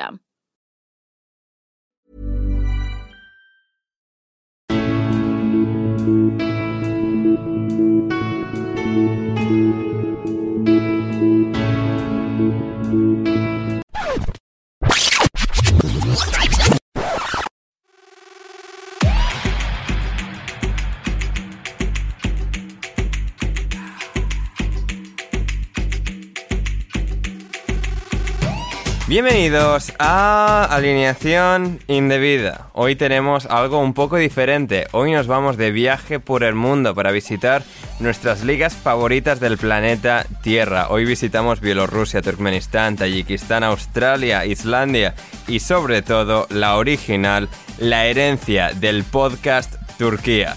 system. Bienvenidos a Alineación Indebida. Hoy tenemos algo un poco diferente. Hoy nos vamos de viaje por el mundo para visitar nuestras ligas favoritas del planeta Tierra. Hoy visitamos Bielorrusia, Turkmenistán, Tayikistán, Australia, Islandia y sobre todo la original, la herencia del podcast Turquía.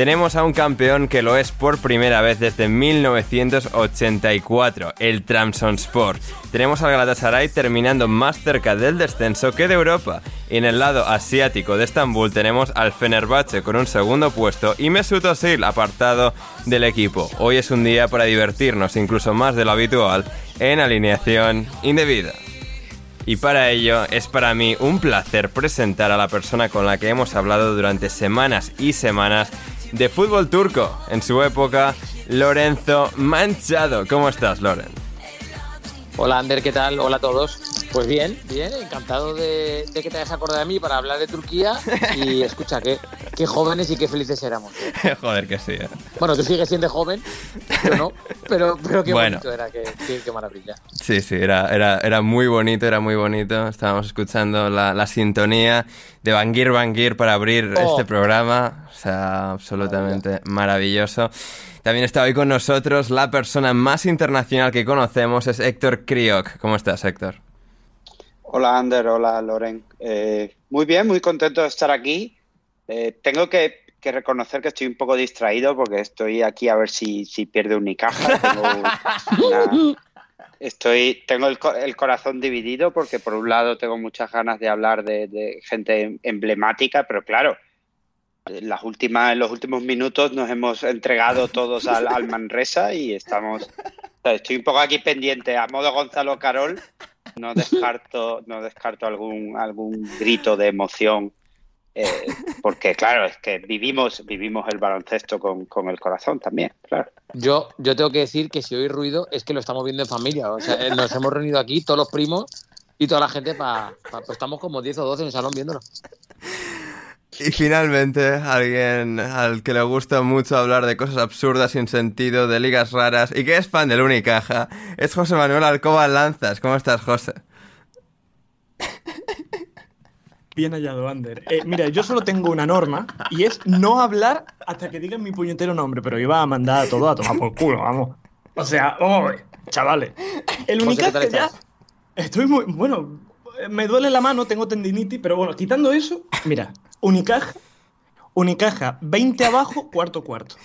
Tenemos a un campeón que lo es por primera vez desde 1984, el Trabzonspor. Tenemos al Galatasaray terminando más cerca del descenso que de Europa. Y en el lado asiático de Estambul tenemos al Fenerbahce con un segundo puesto y Mesut Özil apartado del equipo. Hoy es un día para divertirnos incluso más de lo habitual en alineación indebida. Y para ello es para mí un placer presentar a la persona con la que hemos hablado durante semanas y semanas de fútbol turco. En su época, Lorenzo Manchado. ¿Cómo estás, Loren? Hola, Ander, ¿qué tal? Hola a todos. Pues bien, bien, encantado de, de que te hayas acordado de mí para hablar de Turquía. Y escucha, qué, qué jóvenes y qué felices éramos. ¿eh? Joder, que sí. ¿eh? Bueno, tú sigues siendo joven, yo no, pero, pero qué Bueno. bonito era, qué, qué- qué maravilla. Sí, sí, era, era, era muy bonito, era muy bonito. Estábamos escuchando la, la sintonía de Bangir Bangir para abrir Oh. este programa. O sea, absolutamente maravilloso. También está hoy con nosotros la persona más internacional que conocemos, es Héctor Kriok. ¿Cómo estás, Héctor? Hola Ander, hola Loren. Eh, muy bien, muy contento de estar aquí. Eh, tengo que, que reconocer que estoy un poco distraído porque estoy aquí a ver si, si pierde Unicaja. Tengo, una- estoy, tengo el, co- el corazón dividido porque por un lado tengo muchas ganas de hablar de, de gente emblemática, pero claro, en las últimas, en los últimos minutos nos hemos entregado todos al, al Manresa y estamos, estoy un poco aquí pendiente, a modo Gonzalo Carol, no descarto, no descarto algún, algún grito de emoción, eh, porque claro, es que vivimos, vivimos el baloncesto con, con el corazón también, claro. Yo, yo tengo que decir que si oí ruido es que lo estamos viendo en familia. O sea, eh, nos hemos reunido aquí, todos los primos y toda la gente para. pues estamos como 10 o 12 en el salón viéndolo. Y finalmente, alguien al que le gusta mucho hablar de cosas absurdas sin sentido, de ligas raras y que es fan del Unicaja, es José Manuel Alcoba Lanzas. ¿Cómo estás, José? Bien hallado, Ander. Eh, mira, yo solo tengo una norma y es no hablar hasta que digan mi puñetero nombre, pero iba a mandar a todo a tomar por culo, vamos. O sea, oh, chavales. El José, ¿qué tal Unicaja ya. Estoy muy. Bueno, me duele la mano, tengo tendinitis, pero bueno, quitando eso, mira, Unicaja, Unicaja, 20 abajo, cuarto cuarto.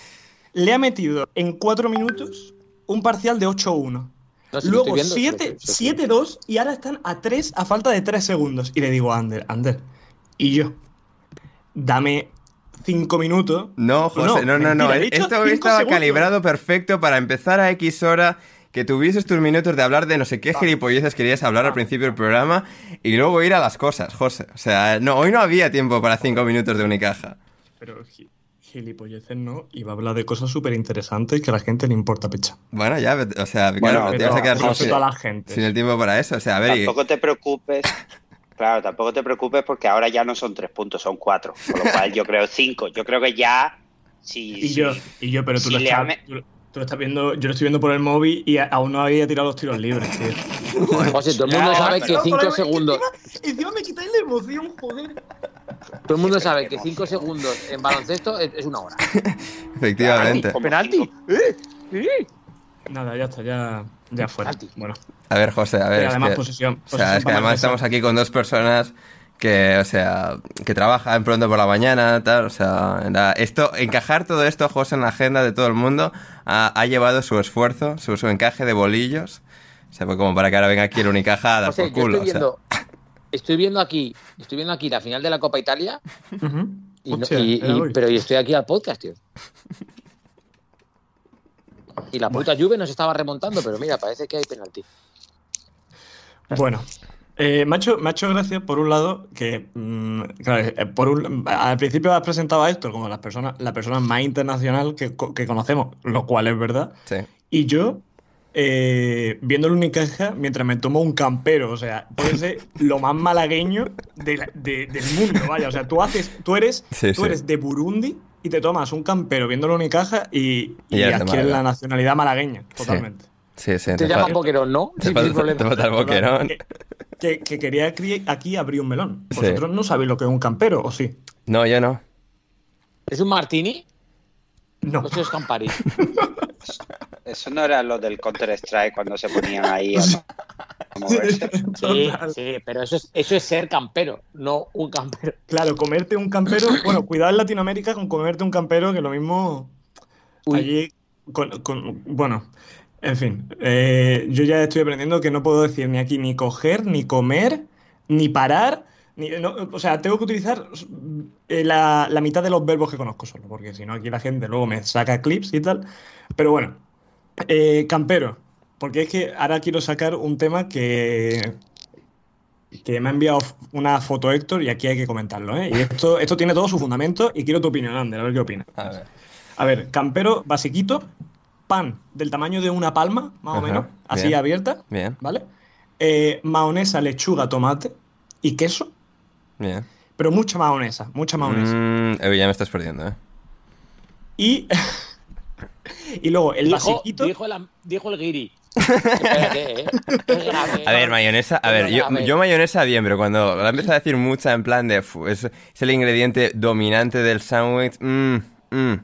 Le ha metido en 4 minutos un parcial de 8-1. No, sí, lo Luego estoy viendo, 7, sí, sí, sí. 7-2 y ahora están a 3 a falta de 3 segundos. Y le digo a Ander, Ander, y yo, dame 5 minutos. No, José, no, no, no. he dicho Esto estaba segundos. calibrado perfecto para empezar a X hora, que tuvieses tus minutos de hablar de no sé qué gilipolleces querías hablar al principio del programa y luego ir a las cosas, José. O sea, no, hoy no había tiempo para cinco minutos de Unicaja. Pero gi- gilipolleces no, iba a hablar de cosas súper interesantes que a la gente le importa pecha. Bueno, ya, o sea, Bueno, claro, te vas a quedar sin, la gente. sin el tiempo para eso. O sea, a ver, y- Tampoco te preocupes. Claro, tampoco te preocupes porque ahora ya no son tres puntos, son cuatro. Con lo cual yo creo cinco. Yo creo que ya. Si, Y si- yo, y yo, pero tú, si lo le estás, ame- tú, tú lo estás viendo, yo lo estoy viendo por el móvil y aún no había tirado los tiros libres, tío. José, todo el mundo Ya, sabe que No, 5 pero segundos. Encima, encima me quitáis la emoción, joder. Todo el mundo sabe que 5 segundos en baloncesto es, es una hora. efectivamente. Como Penalti. ¡Eh! ¡Eh! Nada, ya está, ya, ya fuera. Penalti. Bueno, A ver, José, a ver. y es además que- posesión. O sea, posesión es que además estamos aquí con dos personas que, o sea, que trabajan pronto por la mañana, tal, o sea, esto, encajar todo esto, José, en la agenda de todo el mundo, ha, ha llevado su esfuerzo, su, su encaje de bolillos, o sea, pues como para que ahora venga aquí el Unicaja a dar por culo, estoy o sea. viendo, estoy viendo aquí, estoy viendo aquí la final de la Copa Italia, y no- pero yo estoy aquí al podcast, tío. Y la puta Juve nos estaba remontando, pero mira, parece que hay penalti. Bueno, eh, me, ha hecho, me ha hecho gracia, por un lado, que mm, claro, eh, por un- al principio has presentado a Héctor como la persona, la persona más internacional que, que conocemos, lo cual es verdad. Sí. Y yo, eh, viendo el Unicaja, mientras me tomo un campero, o sea, puede ser lo más malagueño de la- de- del mundo, vaya. O sea, tú haces, tú eres, Sí, tú sí. eres de Burundi y te tomas un campero viendo el Unicaja y, Y y adquieres la nacionalidad malagueña, totalmente. Sí, sí. Te te llaman Boquerón, ¿no? te Sí, falta- problema. te falta el boquerón. Que, que- que quería aquí abrir un melón. Sí. Vosotros no sabéis lo que es un campero, ¿o sí? No, yo no. ¿Es un martini? No. No sé, es Campari. Eso no era lo del Counter Strike cuando se ponían ahí a, a moverse. Sí, sí, pero eso es, eso es ser campero, no un campero. Claro, comerte un campero. Bueno, cuidado en Latinoamérica con comerte un campero, que lo mismo Uy. allí. Con, con- bueno, en fin. eh, yo ya estoy aprendiendo que no puedo decir ni aquí ni coger, ni comer, ni parar. Ni, no, o sea, tengo que utilizar eh, la, la mitad de los verbos que conozco solo, porque si no, aquí la gente luego me saca clips y tal. Pero bueno, eh, campero. Porque es que ahora quiero sacar un tema que, que me ha enviado una foto Héctor y aquí hay que comentarlo. Y esto, esto tiene todo su fundamento y quiero tu opinión, Ander, a ver qué opinas. A ver. A ver, campero basiquito, pan del tamaño de una palma, más o menos, así bien. abierta, Bien, ¿vale? Eh, mahonesa, lechuga, tomate y queso, bien. pero mucha mahonesa, mucha mahonesa. Mm, eh, ya me estás perdiendo, ¿eh? Y, y luego el Dijo, basiquito... dijo, el, dijo el guiri. Espérate, ¿eh? A ver, mayonesa, a ver, yo, yo mayonesa bien, pero cuando la empiezo a decir mucha en plan de "Fu, es, es el ingrediente dominante del sándwich, mm, mm,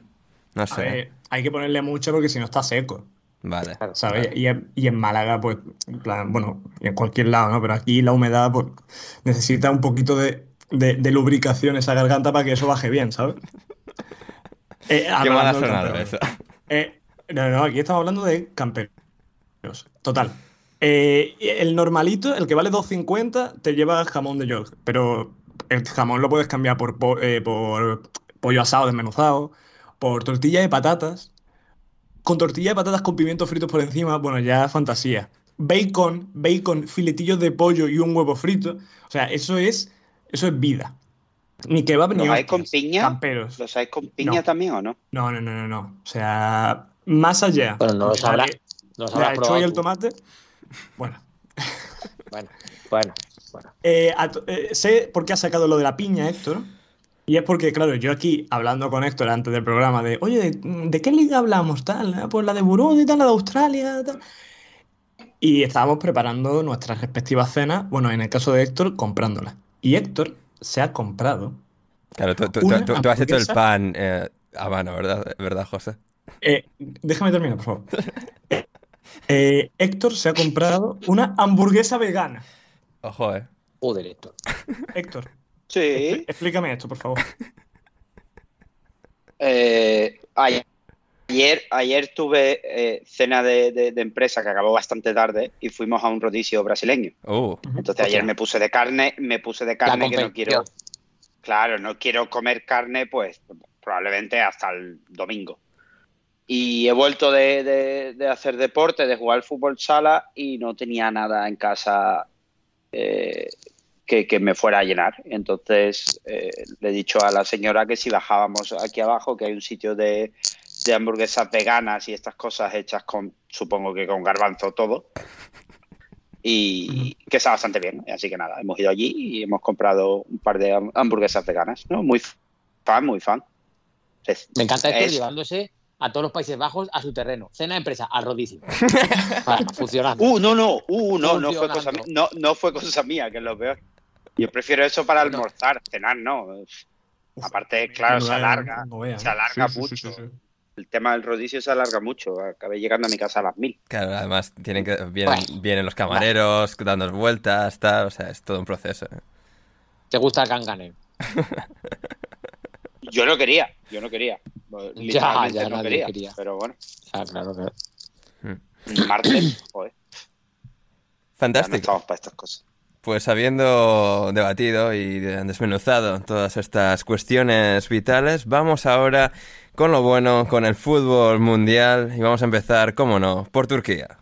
no a sé. Hay que ponerle mucho porque si no está seco. Vale. ¿sabes? Y, en- y en Málaga, pues, en plan, bueno, en cualquier lado, ¿no? Pero aquí la humedad, pues, necesita un poquito de, de- de lubricación esa garganta para que eso baje bien, ¿sabes? Eh, Qué mal ha hablando del sonado campero. eso. Eh, no, no, aquí estamos hablando de camperos. Total. Eh, el normalito, el que vale 2.50, te lleva jamón de York. Pero el jamón lo puedes cambiar por, po- eh, por pollo asado desmenuzado, por tortilla de patatas. Con tortilla de patatas con pimientos fritos por encima, bueno, ya fantasía. Bacon, bacon, filetillos de pollo y un huevo frito. O sea, eso es, eso es vida. Ni kebab ni ¿Los hay con piña? Camperos. ¿Los hay con piña No. también o no? No, no, no, no, no. O sea, más allá. Bueno, no lo de la habrás lechuga y el tomate. Bueno, Bueno, bueno, bueno. eh, a eh, sé por qué ha sacado lo de la piña, Héctor. Y es porque, claro, yo aquí hablando con Héctor antes del programa de, oye, ¿de, de qué liga hablamos? Tal, Ah, pues la de Burundi, tal, la de Australia, tal. Y estábamos preparando nuestras respectivas cenas, bueno, en el caso de Héctor, comprándolas. Y Héctor se ha comprado. Claro, tú, tú- tú- Una tú- tú has hecho el pan eh, a mano, ¿verdad? ¿Verdad, José? eh, déjame terminar, por favor. Eh, Héctor se ha comprado una hamburguesa vegana. Ojo, eh. Joder, esto. Héctor, Sí. explícame esto, por favor. Eh, ay, Ayer, ayer tuve eh, cena de, de- de empresa que acabó bastante tarde y fuimos a un rodicio brasileño. Uh, Entonces ayer me puse de carne, me puse de carne que no quiero. Claro, no quiero comer carne, pues probablemente hasta el domingo. Y he vuelto de, de- de hacer deporte, de jugar al fútbol sala y no tenía nada en casa eh, que, que me fuera a llenar. Entonces eh, le he dicho a la señora que si bajábamos aquí abajo, que hay un sitio de, de hamburguesas veganas y estas cosas hechas con, supongo que con garbanzo todo, y que está bastante bien. Así que nada, hemos ido allí y hemos comprado un par de ham- hamburguesas veganas. ¿no? Muy fan, muy fan. Me encanta esto es- llevándose a todos los Países Bajos a su terreno. Cena de empresa, al rodicio. Vale, funcionando. Uh, no, no, uh, no, no fue cosa mía. No, no fue cosa mía, que es lo peor. Yo prefiero eso para almorzar, cenar, no. Aparte, claro, se alarga. se alarga mucho. sí, sí, sí. El tema del rodicio se alarga mucho. Acabé llegando a mi casa a las mil. claro, además tienen que, vienen, Bueno. vienen los camareros dando vueltas, tal, o sea, es todo un proceso. ¿eh? ¿Te gusta el cangane? Yo no quería, yo no quería. Literalmente ya no nadie quería, quería. Pero bueno, Ah, claro, claro. martes, joder, ya no Fantástico. estamos para estas cosas. Pues habiendo debatido y desmenuzado todas estas cuestiones vitales, vamos ahora con lo bueno, con el fútbol mundial y vamos a empezar, cómo no, por Turquía.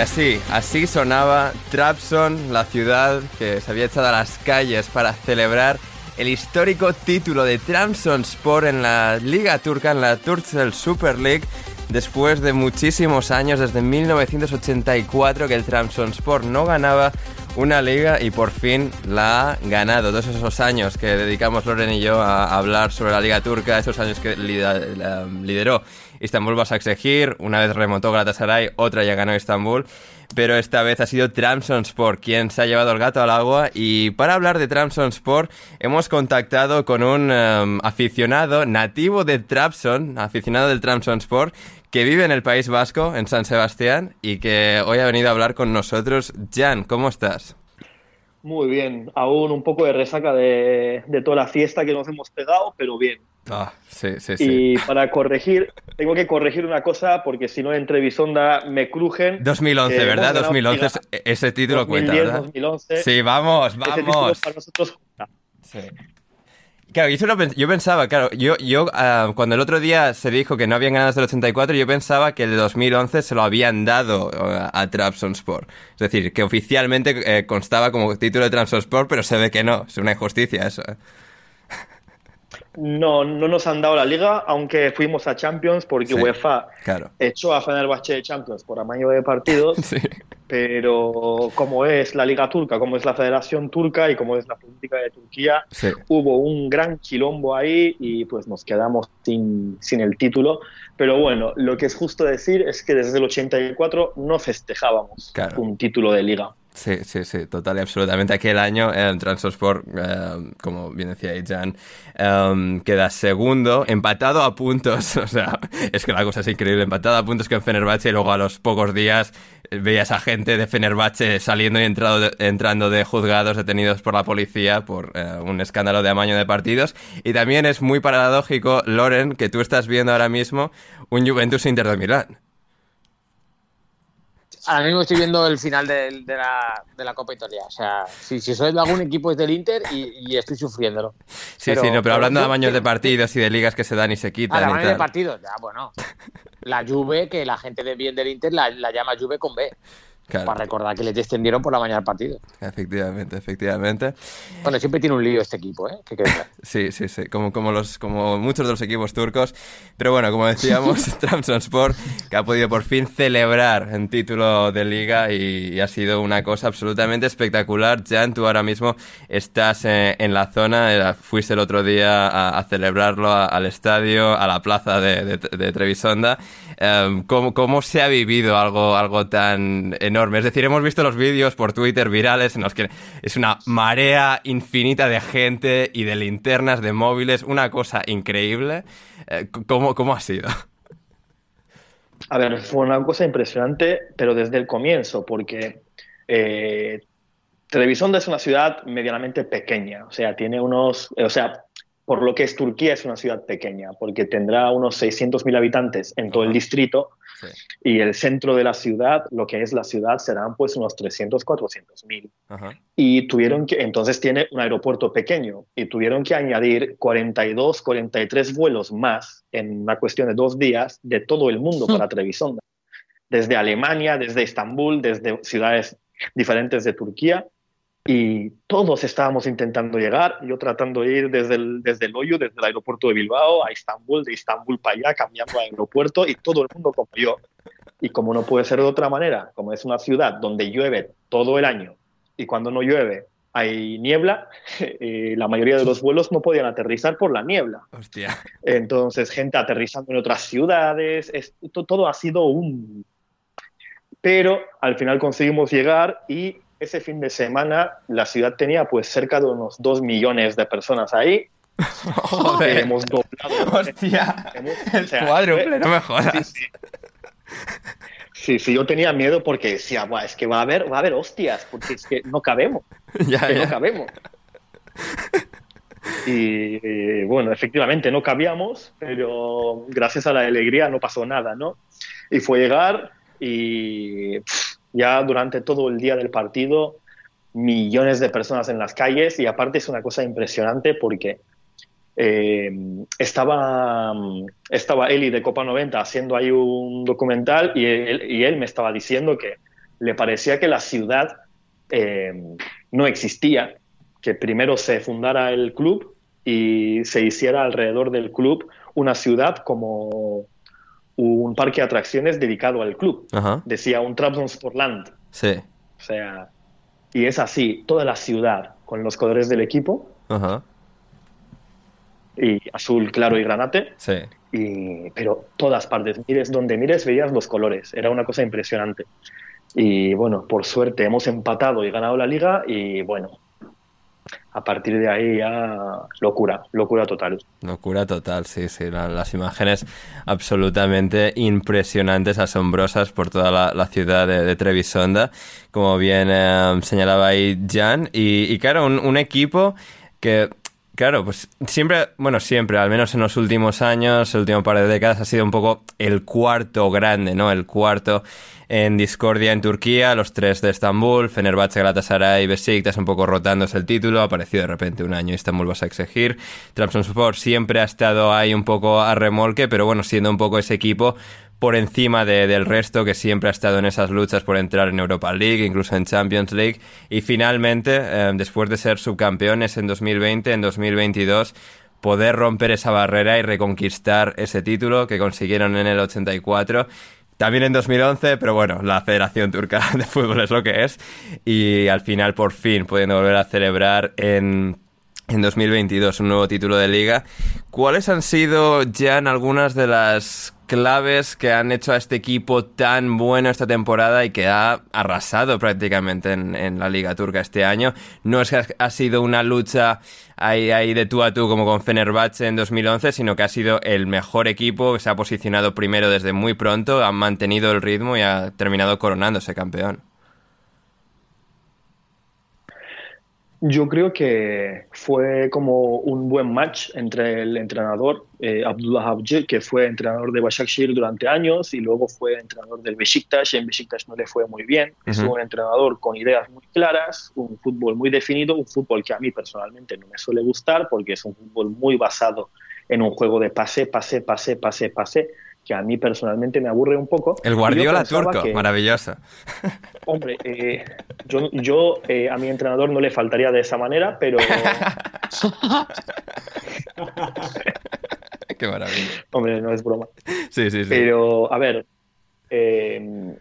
Así, así sonaba Trabzon, la ciudad que se había echado a las calles para celebrar el histórico título de Trabzonspor en la Liga Turca, en la Turkcell Super League, después de muchísimos años, desde 1984, que el Trabzonspor no ganaba una liga y por fin la ha ganado. Todos esos años que dedicamos Loren y yo a hablar sobre la Liga Turca, esos años que lida- la- lideró Istanbul Basaksehir, una vez remontó Galatasaray, otra ya ganó Istanbul, pero esta vez ha sido Trabzonspor quien se ha llevado el gato al agua y para hablar de Trabzonspor hemos contactado con un em, aficionado nativo de Trabzon, aficionado del Trabzonspor, que vive en el País Vasco, en San Sebastián, y que hoy ha venido a hablar con nosotros. Jan, ¿cómo estás? Muy bien, aún un poco de resaca de toda la fiesta que nos hemos pegado, pero bien. Ah, sí, sí, sí. Y para corregir, tengo que corregir una cosa porque si no en Trebisonda me crujen. 2011, que ¿verdad? hemos ganado 2011, Liga. es- ese título cuenta, 2010, ¿verdad? 2011. Sí, vamos, Ese vamos. para nosotros cuenta. Sí. Claro, yo, pens- yo pensaba, claro, yo, yo ah, cuando el otro día se dijo que no habían ganado desde el 84, yo pensaba que el de 2011 se lo habían dado eh, a Trabzonspor. Es decir, que oficialmente eh, constaba como título de Trabzonspor, pero se ve que no. Es una injusticia eso. No, no nos han dado la liga, aunque fuimos a Champions porque Sí. UEFA Claro. echó a Fenerbahce de Champions por amaño de partidos. Sí. pero como es la Liga Turca, como es la Federación Turca y como es la política de Turquía, Sí. hubo un gran quilombo ahí y pues nos quedamos sin, sin el título. Pero bueno, lo que es justo decir es que desde el 84 no festejábamos Claro. un título de liga. Sí, sí, sí, total y absolutamente. Aquel año el Transport, eh, como bien decía Jan, eh, queda segundo, empatado a puntos. O sea, es que la cosa es increíble. Empatado a puntos con Fenerbahce y luego a los pocos días eh, veías a gente de Fenerbahce saliendo y entrado entrando de juzgados detenidos por la policía por eh, un escándalo de amaño de partidos. Y también es muy paradójico, Loren, que tú estás viendo ahora mismo un Juventus Inter de Milán. Ahora mismo estoy viendo el final de, de la, de la Copa Italia. O sea, si, si soy de algún equipo es del Inter y, y estoy sufriéndolo. Sí, Pero- sí, no, pero hablando de yo- amaños de partidos y de ligas que se dan y se quitan Ah, de partidos, ya, bueno. La Juve, que la gente de bien del Inter la, la llama Juve con B. Claro. para recordar que le descendieron por la mañana del partido. Efectivamente, efectivamente. Bueno, siempre tiene un lío este equipo, ¿eh? Claro. Sí, sí, sí, como, como, los, como muchos de los equipos turcos. Pero bueno, como decíamos, Trabzonspor, que ha podido por fin celebrar en título de liga y, y ha sido una cosa absolutamente espectacular. Jan, tú ahora mismo estás eh, en la zona, eh, fuiste el otro día a, a celebrarlo a- al estadio, a la plaza de, de- de Trevisonda. Em, ¿cómo, cómo se ha vivido algo, algo tan enorme? Es decir, hemos visto los vídeos por Twitter virales en los que es una marea infinita de gente y de linternas, de móviles, una cosa increíble. Eh, ¿cómo, ¿Cómo ha sido? A ver, fue una cosa impresionante, pero desde el comienzo, porque eh, es una ciudad medianamente pequeña, o sea, tiene unos, o sea, por lo que es Turquía es una ciudad pequeña, porque tendrá unos 600.000 habitantes en todo el distrito Sí. y el centro de la ciudad, lo que es la ciudad, serán pues unos 300, 400.000 Ajá. y tuvieron que, entonces tiene un aeropuerto pequeño y tuvieron que añadir 42, 43 vuelos más en una cuestión de dos días de todo el mundo para Trevisonda. Desde Alemania, desde Estambul, desde ciudades diferentes de Turquía y todos estábamos intentando llegar, yo tratando de ir desde el, desde el hoyo, desde el aeropuerto de Bilbao a Estambul, de Estambul para allá, cambiando de aeropuerto y todo el mundo como yo. Y como no puede ser de otra manera, como es una ciudad donde llueve todo el año y cuando no llueve hay niebla, eh, la mayoría de los vuelos no podían aterrizar por la niebla. Hostia. Entonces, gente aterrizando en otras ciudades, es- to- todo ha sido un... Pero al final conseguimos llegar y ese fin de semana la ciudad tenía pues cerca de unos dos millones de personas ahí. Joder. Hemos doblado. Hostia. hemos- El o sea, cuádruple, no me jodas. Sí, sí. Sí, sí, yo tenía miedo porque decía, "Buah, es que va a haber, va a haber hostias, porque es que no cabemos, Ya, que no ya. cabemos. Y eh, bueno, efectivamente no cabíamos, pero gracias a la alegría no pasó nada, ¿no? Y fue llegar y pff, ya durante todo el día del partido, millones de personas en las calles. Y aparte es una cosa impresionante porque eh, estaba, estaba Eli de Copa 90 haciendo ahí un documental y él, me estaba diciendo que le parecía que la ciudad eh, no existía, que primero se fundara el club y se hiciera alrededor del club una ciudad como un parque de atracciones dedicado al club. Ajá. Decía un Trabzonsporland. Sí. O sea, y es así, toda la ciudad con los colores del equipo, Ajá. y azul claro y granate, Sí. y, pero todas partes, mires donde mires, veías los colores, era una cosa impresionante. Y bueno, por suerte hemos empatado y ganado la liga y bueno, a partir de ahí ya locura, locura total. Locura total, sí, sí. la- las imágenes absolutamente impresionantes, asombrosas por toda la, la ciudad de, de Trevisonda, como bien eh, señalaba ahí Jan. Y, y claro, un, un equipo que, claro, pues siempre, bueno, siempre, al menos en los últimos años, el último par de décadas, ha sido un poco el cuarto grande, ¿no? El cuarto en discordia en Turquía, los tres de Estambul, Fenerbahce, Galatasaray y Besiktas un poco rotándose el título, apareció de repente un año Estambul vas a exigir, Trabzonspor siempre ha estado ahí un poco a remolque, pero bueno, siendo un poco ese equipo por encima de- del resto que siempre ha estado en esas luchas por entrar en Europa League, incluso en Champions League, y finalmente, eh, después de ser subcampeones en 2020, en 2022, poder romper esa barrera y reconquistar ese título que consiguieron en el 84. También en 2011, pero bueno, la Federación Turca de Fútbol es lo que es. Y al final, por fin, pudiendo volver a celebrar en, en 2022 un nuevo título de liga. ¿Cuáles han sido, Jan, algunas de las claves que han hecho a este equipo tan bueno esta temporada y que ha arrasado prácticamente en, la liga turca este año? No es que ha- ha sido una lucha ahí, ahí de tú a tú como con Fenerbahce en 2011, sino que ha sido el mejor equipo que se ha posicionado primero desde muy pronto, ha mantenido el ritmo y ha terminado coronándose campeón. Yo creo que fue como un buen match entre el entrenador eh, Abdullah Avcı, que fue entrenador de Başakşehir durante años y luego fue entrenador del Besiktas. En Besiktas no le fue muy bien. Es Ujú. un entrenador con ideas muy claras, un fútbol muy definido, un fútbol que a mí personalmente no me suele gustar porque es un fútbol muy basado en un juego de pase, pase, pase, pase, pase, que a mí personalmente me aburre un poco. El Guardiola turco, que- maravilloso. Hombre, eh, yo, yo eh, a mi entrenador no le faltaría de esa manera, pero Qué maravilla. hombre, no es broma. Sí, sí, sí. Pero, a ver, eh,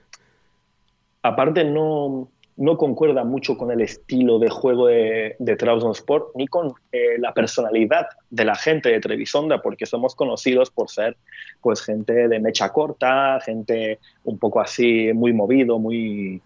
aparte no, no concuerda mucho con el estilo de juego de, de Trabzonspor ni con eh, la personalidad de la gente de Trevisonda, porque somos conocidos por ser pues gente de mecha corta, gente un poco así muy movido, muy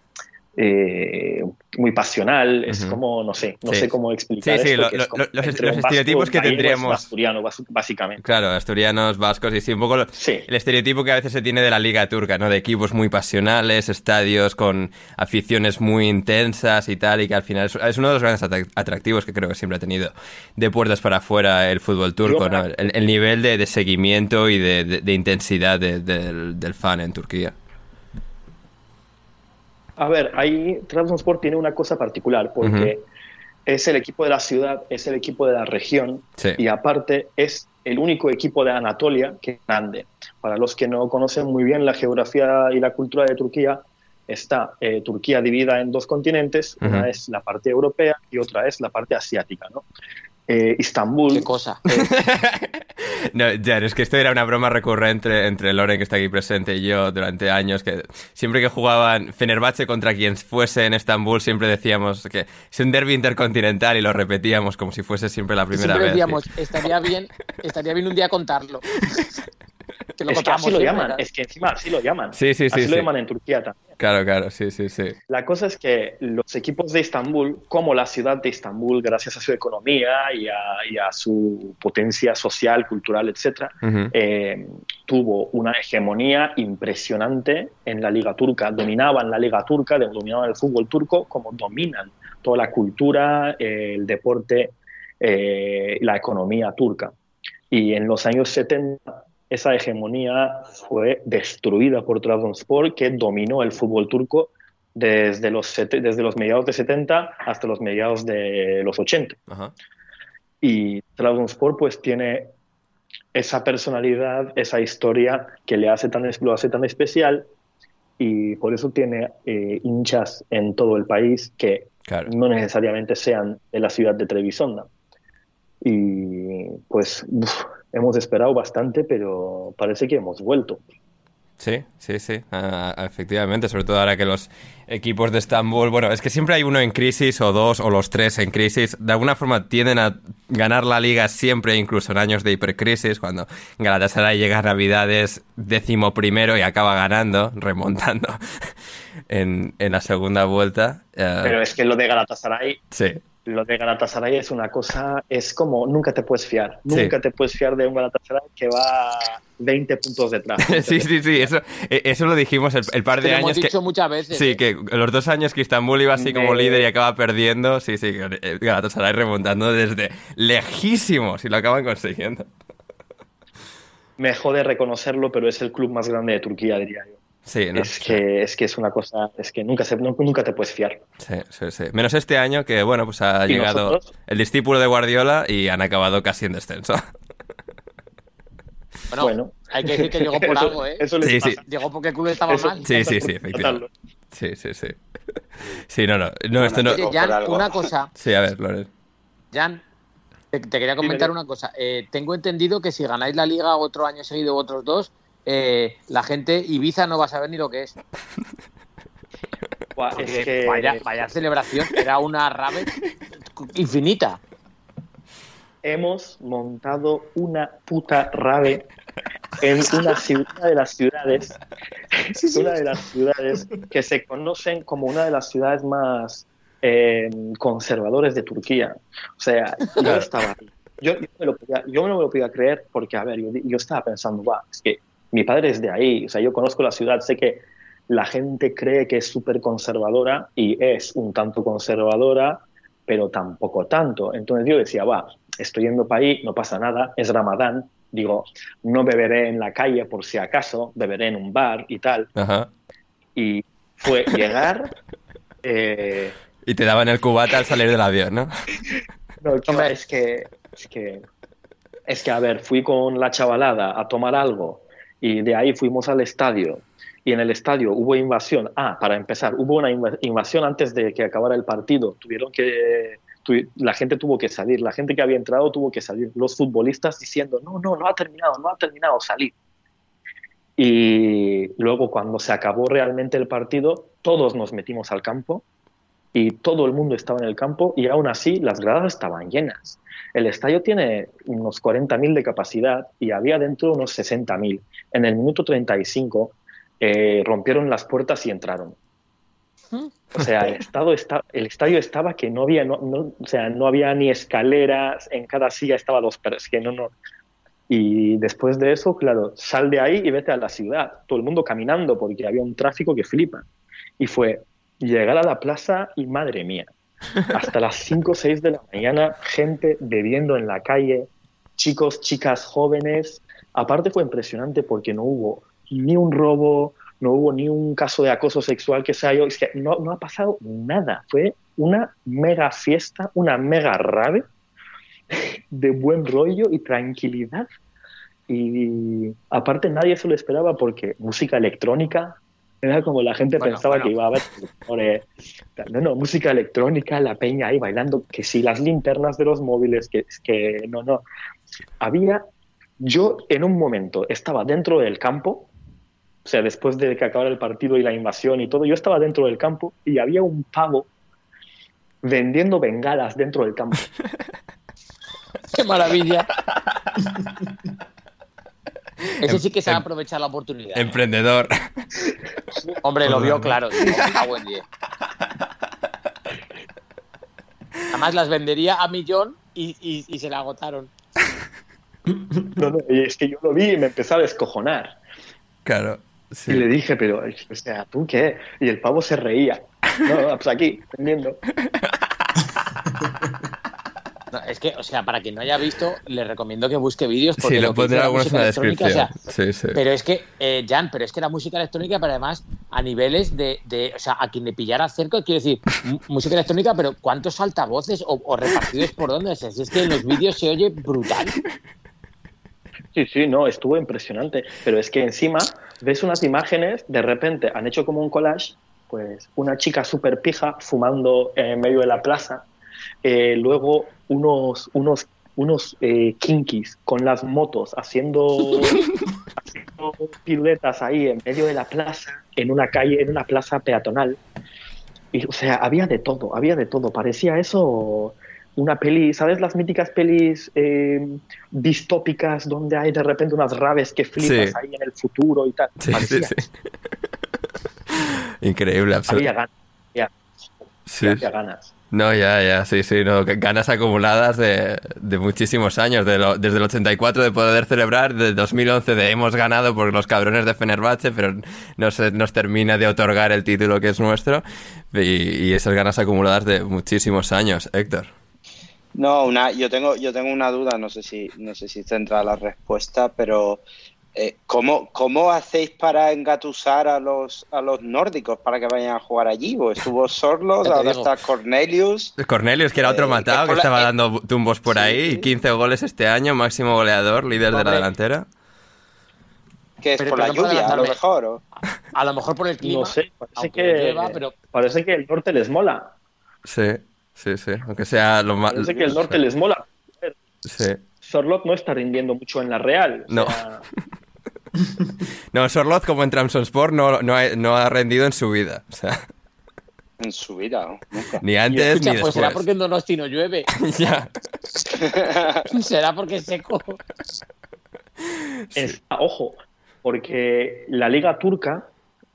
eh, muy pasional, es como, no sé, no Sí. sé cómo explicar Sí, sí, esto, lo- que es lo- como los- vasco estereotipos que tendríamos- asturiano, básicamente. Claro, asturianos, vascos y sí, un poco lo- Sí. el estereotipo que a veces se tiene de la liga turca, ¿no? De equipos muy pasionales, estadios con aficiones muy intensas y tal, y que al final es, es uno de los grandes atra- atractivos que creo que siempre ha tenido de puertas para afuera el fútbol turco, ¿no? El, el nivel de, de seguimiento y de, de- de intensidad de- del, del fan en Turquía. A ver, ahí Trabzonspor tiene una cosa particular porque es el equipo de la ciudad, es el equipo de la región Sí. y aparte es el único equipo de Anatolia que es grande. Para los que no conocen muy bien la geografía y la cultura de Turquía, está eh, Turquía dividida en dos continentes, una es la parte europea y otra es la parte asiática, ¿no? Eh, Istambul, Qué cosa. No, Jan, es que esto era una broma recurrente entre Loren, que está aquí presente, y yo durante años, que siempre que jugaban Fenerbahce contra quien fuese en Estambul, siempre decíamos que es un derby intercontinental y lo repetíamos como si fuese siempre la primera Siempre vez. decíamos, estaría bien, estaría bien un día contarlo. que lo es que así lo llaman, ¿verdad? es que encima así lo llaman. Sí, sí, sí, Así sí. lo llaman en Turquía también. Claro, claro, sí, sí, sí. La cosa es que los equipos de Estambul, como la ciudad de Estambul, gracias a su economía y a, y a su potencia social, cultural, etc., Ujú. eh, tuvo una hegemonía impresionante en la liga turca. Dominaban la liga turca, dominaban el fútbol turco, como dominan toda la cultura, eh, el deporte, eh, la economía turca. Y en los años 70 esa hegemonía fue destruida por Trabzonspor, que dominó el fútbol turco desde los, desde los mediados de 70 hasta los mediados de los 80. Ajá. Y Trabzonspor pues tiene esa personalidad, esa historia que le hace tan, lo hace tan especial y por eso tiene eh, hinchas en todo el país que Claro. no necesariamente sean de la ciudad de Trevisonda. Y pues uf, hemos esperado bastante, pero parece que hemos vuelto. Sí, sí, sí, ah, efectivamente, sobre todo ahora que los equipos de Estambul, bueno, es que siempre hay uno en crisis o dos o los tres en crisis, de alguna forma tienden a ganar la liga siempre, incluso en años de hipercrisis, cuando Galatasaray llega a Navidades décimo primero y acaba ganando, remontando en, en la segunda vuelta. eh, Pero es que lo de Galatasaray sí, Lo de Galatasaray es una cosa, es como nunca te puedes fiar. Sí. Nunca te puedes fiar de un Galatasaray que va 20 puntos detrás. sí, sí, sí, eso, eh, eso lo dijimos el, el par de lo hemos años que... dicho muchas veces. Sí, ¿eh? que los dos años que Istambul iba así como Me- líder y acaba perdiendo, sí, sí, que Galatasaray remontando desde lejísimos y lo acaban consiguiendo. Me jode reconocerlo, pero es el club más grande de Turquía, diría yo. Sí, ¿no? Es, que, es que es una cosa, es que nunca, se, nunca te puedes fiar. Sí, sí, sí. Menos este año que, bueno, pues ha ¿Y llegado nosotros? el discípulo de Guardiola y han acabado casi en descenso. Bueno, bueno. hay que decir que llegó por Eso- algo, ¿eh? Eso les Sí, sí. pasa. Llegó porque el club estaba Eso- mal. Sí, sí, sí, efectivamente. Sí, sí, sí. Sí, no, no. No, esto no... Oye, Jan, una cosa. Sí, a ver, Loren. Jan, te, te quería comentar dime. una cosa. Eh, tengo entendido que si ganáis la liga otro año seguido u otros dos, eh, la gente Ibiza no va a saber ni lo que es. Buah, es que- vaya, vaya celebración, era una rave infinita. hemos montado una puta rave en una, ciudad, una de las ciudades, una de las ciudades que se conocen como una de las ciudades más eh, conservadores de Turquía. O sea, yo estaba ahí. Yo, yo, me lo podía- yo no me lo podía creer porque, a ver, yo, yo estaba pensando, va, es que mi padre es de ahí, o sea, yo conozco la ciudad, sé que la gente cree que es súper conservadora y es un tanto conservadora, pero tampoco tanto. Entonces yo decía, va, estoy yendo para ahí, no pasa nada, es Ramadán, digo, no beberé en la calle por si acaso, beberé en un bar y tal. Ajá. Y fue llegar... eh, Y te daban el cubata al salir del avión, ¿no? no, es que, es que, es que, a ver, fui con la chavalada a tomar algo y de ahí fuimos al estadio y en el estadio hubo invasión. Ah, para empezar, hubo una inva- invasión antes de que acabara el partido. Tuvieron que tu- la gente tuvo que salir, la gente que había entrado tuvo que salir, los futbolistas diciendo, no, no, no ha terminado, no ha terminado, salir. Y luego cuando se acabó realmente el partido, todos nos metimos al campo y todo el mundo estaba en el campo y aún así las gradas estaban llenas. El estadio tiene unos 40.000 de capacidad y había dentro unos 60.000. En el minuto 35 eh, rompieron las puertas y entraron. O sea, el, estado está, el estadio estaba que no había, no, no- o sea, no había ni escaleras, en cada silla estaba dos perros, que no, no. Y después de eso, claro, sal de ahí y vete a la ciudad, todo el mundo caminando porque había un tráfico que flipa. Y fue llegar a la plaza y madre mía, hasta las 5 o 6 de la mañana, gente bebiendo en la calle, chicos, chicas jóvenes. Aparte fue impresionante porque no hubo ni un robo, no hubo ni un caso de acoso sexual que se haya... Es que no, no ha pasado nada. Fue una mega fiesta, una mega rave de buen rollo y tranquilidad. Y aparte nadie se lo esperaba porque música electrónica era como la gente Bueno, pensaba bueno. que iba a haber... sobre- No, no, música electrónica, la peña ahí bailando, que si las linternas de los móviles, que, que no, no. Había, yo en un momento estaba dentro del campo, o sea, después de que acabara el partido y la invasión y todo, yo estaba dentro del campo y había un pavo vendiendo bengalas dentro del campo. ¡Qué maravilla! Ese sí que se va a aprovechar la oportunidad. ¿eh? Emprendedor. Hombre, lo vio claro. diez. Además las vendería a millón y, y- y se la agotaron. No, no, y es que yo lo vi y me empezó a descojonar. Claro. sí. Y le dije, pero, o sea, ¿tú qué? Y el pavo se reía. No, no, pues aquí, vendiendo. Es que, o sea, para quien no haya visto, le recomiendo que busque vídeos. porque Sí, lo que pondré en o descripción. sea, Sí, sí. Pero es que, eh, Jan, pero es que la música electrónica, pero además a niveles de, de- o sea, a quien le pillara cerca, quiero decir, música electrónica, pero ¿cuántos altavoces o, o repartidos por dónde? O sea, si es que en los vídeos se oye brutal. Sí, sí, no, estuvo impresionante. Pero es que encima ves unas imágenes, de repente han hecho como un collage, pues una chica súper pija fumando en medio de la plaza, eh, luego unos, unos, unos eh, kinkis con las motos haciendo, haciendo ahí en medio de la plaza, en una calle, en una plaza peatonal. Y, o sea, había de todo, había de todo. Parecía eso una peli, ¿sabes las míticas pelis eh, distópicas donde hay de repente unas raves que flipas Sí. ahí en el futuro y tal? Sí, sí. Increíble, Había absolutamente. ganas. Había, Sí. había ganas. No, ya, ya, sí, sí, no, ganas acumuladas de, de muchísimos años, de lo- desde el 84 de poder celebrar, desde 2011 de hemos ganado por los cabrones de Fenerbahce, pero no se nos termina de otorgar el título que es nuestro, y, y esas ganas acumuladas de muchísimos años, Héctor. No, una, yo tengo, yo tengo una duda, no sé si, no sé si tendrá la respuesta, pero eh, ¿cómo, ¿cómo hacéis para engatusar a los, a los nórdicos para que vayan a jugar allí? Pues estuvo Sorlos, ahora digo. está Cornelius. Cornelius, que era otro Eh, matado, que que por la- estaba eh, dando tumbos por sí. ahí, 15 goles este año, máximo goleador, líder de la delantera. que es Pero por la lluvia, a lo mejor. ¿o? A lo mejor por el clima. No sé, parece que, pero- parece que el norte les mola. Sí, sí, sí, aunque sea lo más... Parece que el norte les mola. Sí. Sorlot no está rindiendo mucho en la Real. o No. sea, No, Sorloth como en Trabzonspor no, no, ha, no ha rendido en su vida, o sea, En su vida, nunca. ni antes Escucha, ni pues será después. porque en Donosti no llueve. Ya. será porque es seco. es- ojo, porque la liga turca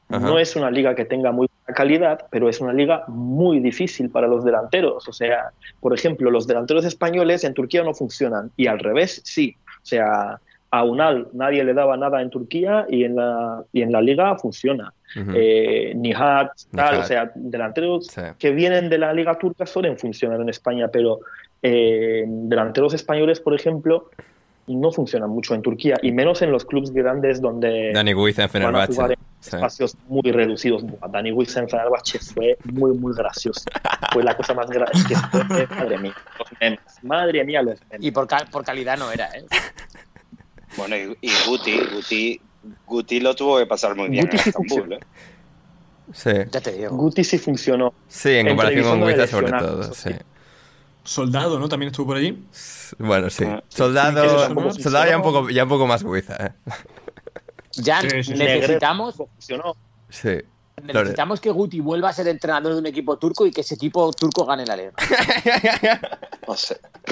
Ajá. no es una liga que tenga muy buena calidad, pero es una liga muy difícil para los delanteros. O sea, por ejemplo, los delanteros españoles en Turquía no funcionan y al revés sí. O sea, a Unal nadie le daba nada en Turquía y en la, y en la liga funciona. Ujú. Eh, Nihat, tal, Nihat. o sea, delanteros Sí. que vienen de la liga turca suelen funcionar en España, pero eh, delanteros españoles, por ejemplo, no funcionan mucho en Turquía y menos en los clubes grandes donde Dani Guiza en Fenerbahce. en Sí. espacios muy reducidos. Dani Wiese en Fenerbahce fue muy, muy gracioso. Fue la cosa más graciosa. Madre mía, los memes. Madre mía, los memes. Y por, cal- por calidad no era, ¿eh? Bueno, y, y Guti, Guti Guti lo tuvo que pasar muy bien Guti en sí Estambul, ¿eh? Sí. Ya te digo. Guti sí funcionó. Sí, en comparación con Guiza sobre todo, sí. Soldado, ¿no? También estuvo por allí. Bueno, sí. Ah, Soldado, soldado ya un poco, ya un poco más Guiza, ¿eh? Jan, Sí, sí, sí. necesitamos, Funcionó. Sí. necesitamos que Guti vuelva a ser entrenador de un equipo turco y que ese equipo turco gane la liga.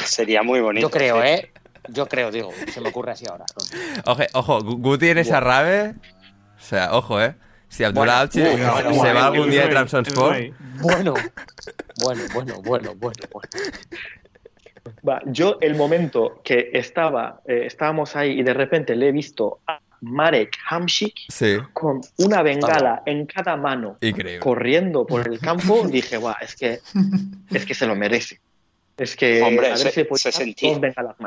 Sería muy bonito. Yo creo, sí. ¿eh? Yo creo, digo, se me ocurre así ahora. Ojo, ojo, Gu- Guti en esa rave. O sea, ojo, eh. Si Abdullah Avci bueno, se bueno, va bueno, algún día de rey. Bueno, bueno, bueno, bueno, bueno, bueno. Va, yo el momento que estaba, eh, estábamos ahí y de repente le he visto a Marek Hamšík Sí, con una bengala en cada mano increíble. corriendo por el campo, dije, guau, es que, es que se lo merece. Es que Hombre, a ver se- si se sentía.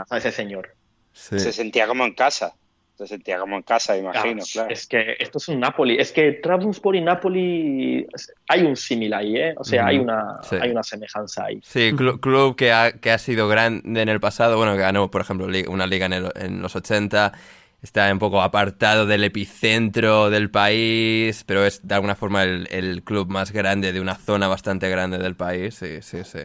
a ese señor. Sí. Se sentía como en casa. Se sentía como en casa, imagino, Ah, claro. Es que esto es un Napoli. Es que Trabzonspor y Napoli hay un símil ahí, ¿eh? O sea, hay, una, sí. hay una semejanza ahí. Sí, clu- club que ha, que ha sido grande en el pasado, bueno, que ganó, por ejemplo, una liga en, el- en los 80, está un poco apartado del epicentro del país, pero es de alguna forma el, el club más grande de una zona bastante grande del país, sí, sí, sí.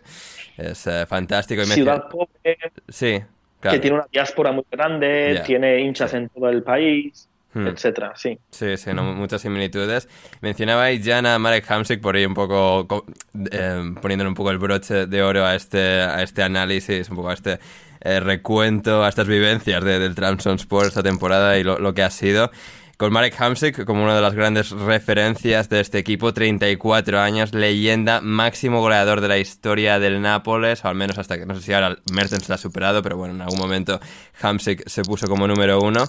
Es eh, fantástico. Y Ciudad pobre, Sí, claro. que tiene una diáspora muy grande, tiene hinchas en todo el país, Hmm. etcétera, sí. Sí, sí, no, muchas similitudes. Mencionabais ya a Marek Hamsik por ahí un poco, co- eh, poniéndole un poco el broche de oro a este, a este análisis, un poco a este eh, recuento, a estas vivencias de- del Trabzonspor esta temporada y lo, lo que ha sido. Con Marek Hamsik como una de las grandes referencias de este equipo, 34 años, leyenda, máximo goleador de la historia del Nápoles, o al menos hasta que, no sé si ahora Mertens la ha superado, pero bueno, en algún momento Hamsik se puso como número uno.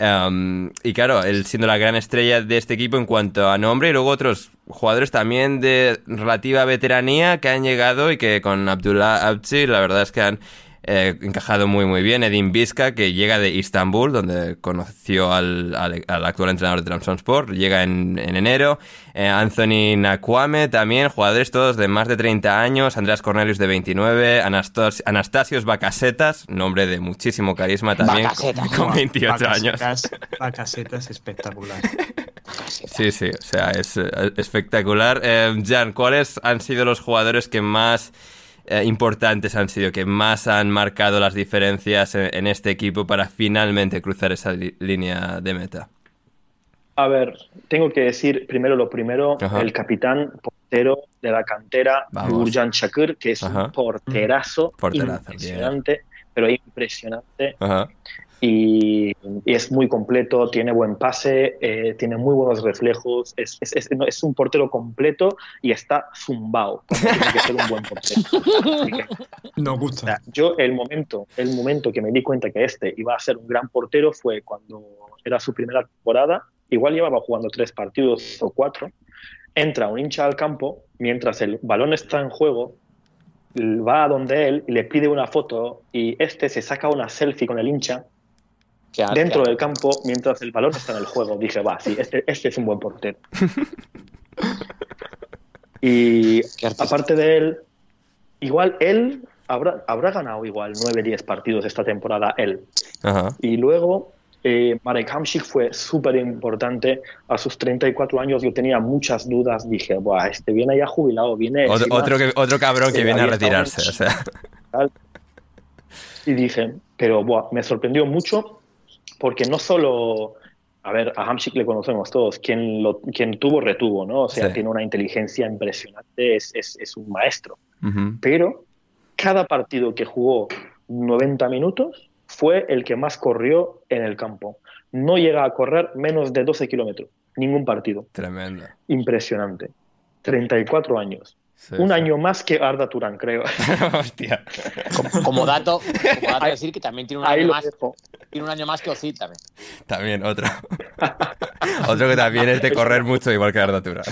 Um, y claro, él siendo la gran estrella de este equipo en cuanto a nombre, y luego otros jugadores también de relativa veteranía que han llegado y que con Abdullah Abci la verdad es que han eh, encajado muy muy bien. Edin Vizca, que llega de Istambul, donde conoció al, al- al actual entrenador de Trabzonspor, llega en, en enero. Eh, Anthony Nakwame también, jugadores todos de más de 30 años. Andreas Cornelius de 29. Anastas- Anastasios Bacasetas, nombre de muchísimo carisma también, Bacasetas, con, con Buah, 28 años. Bacasetas- espectacular. Sí, sí, o sea, es espectacular. Eh, Jan, ¿cuáles han sido los jugadores que más eh, importantes han sido, que más han marcado las diferencias en, en este equipo para finalmente cruzar esa línea de meta? A ver, tengo que decir primero lo primero, Ajá. el capitán portero de la cantera. Gurjan Chakir, que es Ajá. un porterazo, Porterazo, impresionante, pero impresionante. Ajá. Y, y es muy completo, tiene buen pase, eh, tiene muy buenos reflejos, es, es- es- no, es un portero completo y está zumbao. como Tiene que ser un buen portero. Que, Nos o gusta. sea, yo el momento, el momento que me di cuenta que este iba a ser un gran portero fue cuando era su primera temporada, igual llevaba jugando tres partidos o cuatro, entra un hincha al campo mientras el balón está en juego, va a donde él y le pide una foto y este se saca una selfie con el hincha Que- dentro que- del campo mientras el balón está en el juego. Dije, va, sí, este, este es un buen portero. y aparte de él, igual él habrá, habrá ganado igual 9-10 partidos esta temporada, él. Ajá. Y luego eh, Marek Hamšík fue súper importante. A sus 34 años yo tenía muchas dudas. Dije, Buah, este viene ya jubilado, viene... Otro, otro, que- otro cabrón que viene a retirarse, o sea. tal. Y dije, pero buah, me sorprendió mucho porque no solo, a ver, a Hamsik le conocemos todos, quien, lo, quien tuvo, retuvo, ¿no? O sea, Sí. tiene una inteligencia impresionante, es, es, es un maestro. Pero cada partido que jugó 90 minutos fue el que más corrió en el campo. No llega a correr menos de 12 kilómetros, ningún partido. Tremendo. Impresionante. 34 años. Sí, un sí. año más que Arda Turán, creo. Hostia. Como, como dato, como dato decir que también tiene un año más, tiene un año más que Ozil también. También otro. otro que también es de correr mucho, igual que Arda Turán.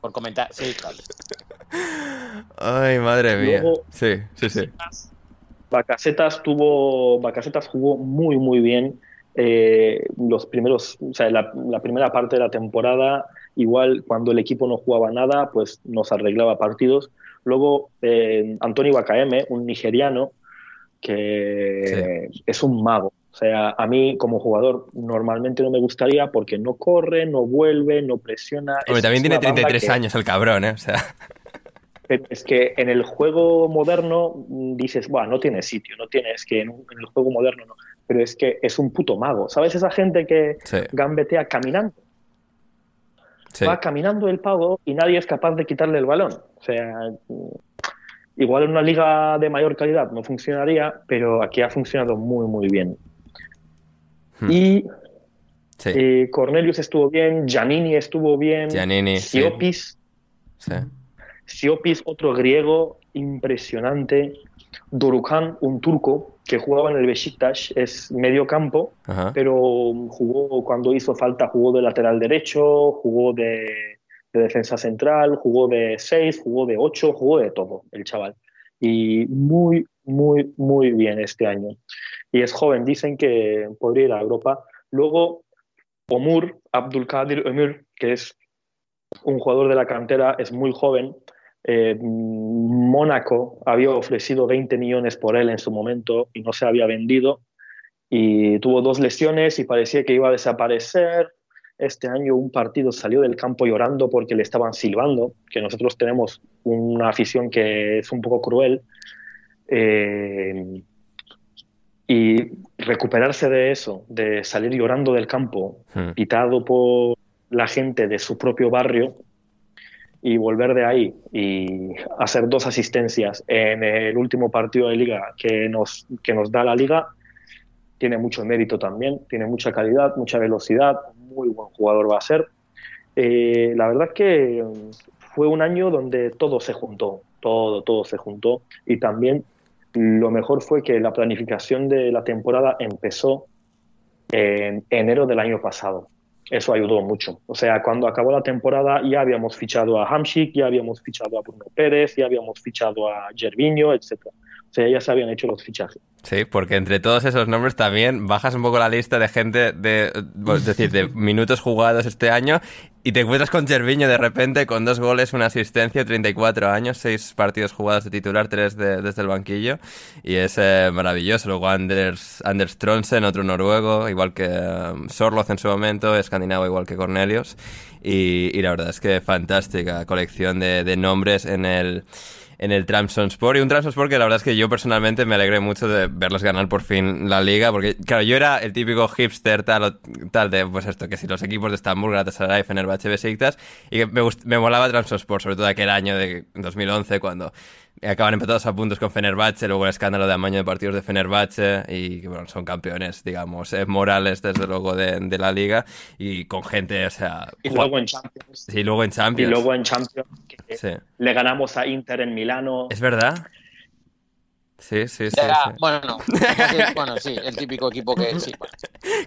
Por comentar, sí, claro. Ay, madre mía. Luego- Sí, sí, sí. Bacasetas tuvo, Bacasetas jugó muy muy bien eh, los primeros, o sea, la, la primera parte de la temporada, igual cuando el equipo no jugaba nada, pues nos arreglaba partidos. Luego eh, Antonio Wakaeme, un nigeriano que es un mago, O sea, a mí como jugador normalmente no me gustaría porque no corre, no vuelve, no presiona. Hombre, Es- también tiene una banda 33 que- años el cabrón, ¿eh? O sea, es que en el juego moderno mm, dices, bueno, no tiene sitio, no tiene, es que en, un- en el juego moderno no. Pero es que es un puto mago. ¿Sabes esa gente que Sí. gambetea caminando? Sí. Va caminando el pavo y nadie es capaz de quitarle el balón. O sea, igual en una liga de mayor calidad no funcionaría, pero aquí ha funcionado muy, muy bien. Hmm. Y Sí. eh, Cornelius estuvo bien, Giannini estuvo bien, Giannini. Siopis, sí. Siopis, otro griego impresionante, Dorukan, un turco que jugaba en el Besiktas, es medio campo, Ajá. pero jugó cuando hizo falta, jugó de lateral derecho, jugó de, de defensa central, jugó de 6, jugó de 8, jugó de todo el chaval. Y muy, muy, muy bien este año. Y es joven, dicen que podría ir a Europa. Luego, Omur, Abdulkadir Ömür, que es un jugador de la cantera, es muy joven. Eh, Mónaco había ofrecido 20 millones por él en su momento y no se había vendido y tuvo dos lesiones y parecía que iba a desaparecer. Este año un partido salió del campo llorando porque le estaban silbando, que nosotros tenemos una afición que es un poco cruel. Eh, y recuperarse de eso, de salir llorando del campo, Hmm. pitado por la gente de su propio barrio, y volver de ahí y hacer dos asistencias en el último partido de liga que nos, que nos da la liga, tiene mucho mérito también, tiene mucha calidad, mucha velocidad, muy buen jugador va a ser. Eh, la verdad es que fue un año donde todo se juntó, todo, todo se juntó y también lo mejor fue que la planificación de la temporada empezó en enero del año pasado. Eso ayudó mucho. O sea, cuando acabó la temporada ya habíamos fichado a Hamsik, ya habíamos fichado a Bruno Pérez, ya habíamos fichado a Gervinho, etc. O sea, ya se habían hecho los fichajes. Sí, porque entre todos esos nombres también bajas un poco la lista de gente de, es decir, de minutos jugados este año y te encuentras con Gerviño de repente con dos goles, una asistencia, 34 años, seis partidos jugados de titular, tres de- desde el banquillo y es eh, maravilloso. Luego Anders, Anders Tronsen, otro noruego, igual que eh, Sorloth en su momento, escandinavo igual que Cornelius y, y la verdad es que fantástica colección de, de nombres en el en el Trabzonspor y un Trabzonspor que la verdad es que yo personalmente me alegré mucho de verlos ganar por fin la liga porque claro yo era el típico hipster tal o- tal de pues esto que si los equipos de Estambul Galatasaray Fenerbahce Besiktas y que me, me molaba Trabzonspor sobre todo aquel año de 2011 cuando acaban empatados a puntos con Fenerbahce luego el escándalo de amaño de partidos de Fenerbahce y bueno son campeones digamos eh, morales desde luego de, de la liga y con gente o sea Y luego en Champions. sí luego en Y Champions luego en Champions, que sí le ganamos a Inter en Milano. es verdad sí sí sí, Ya, sí. Bueno, no. bueno, sí, el típico equipo que sí. bueno.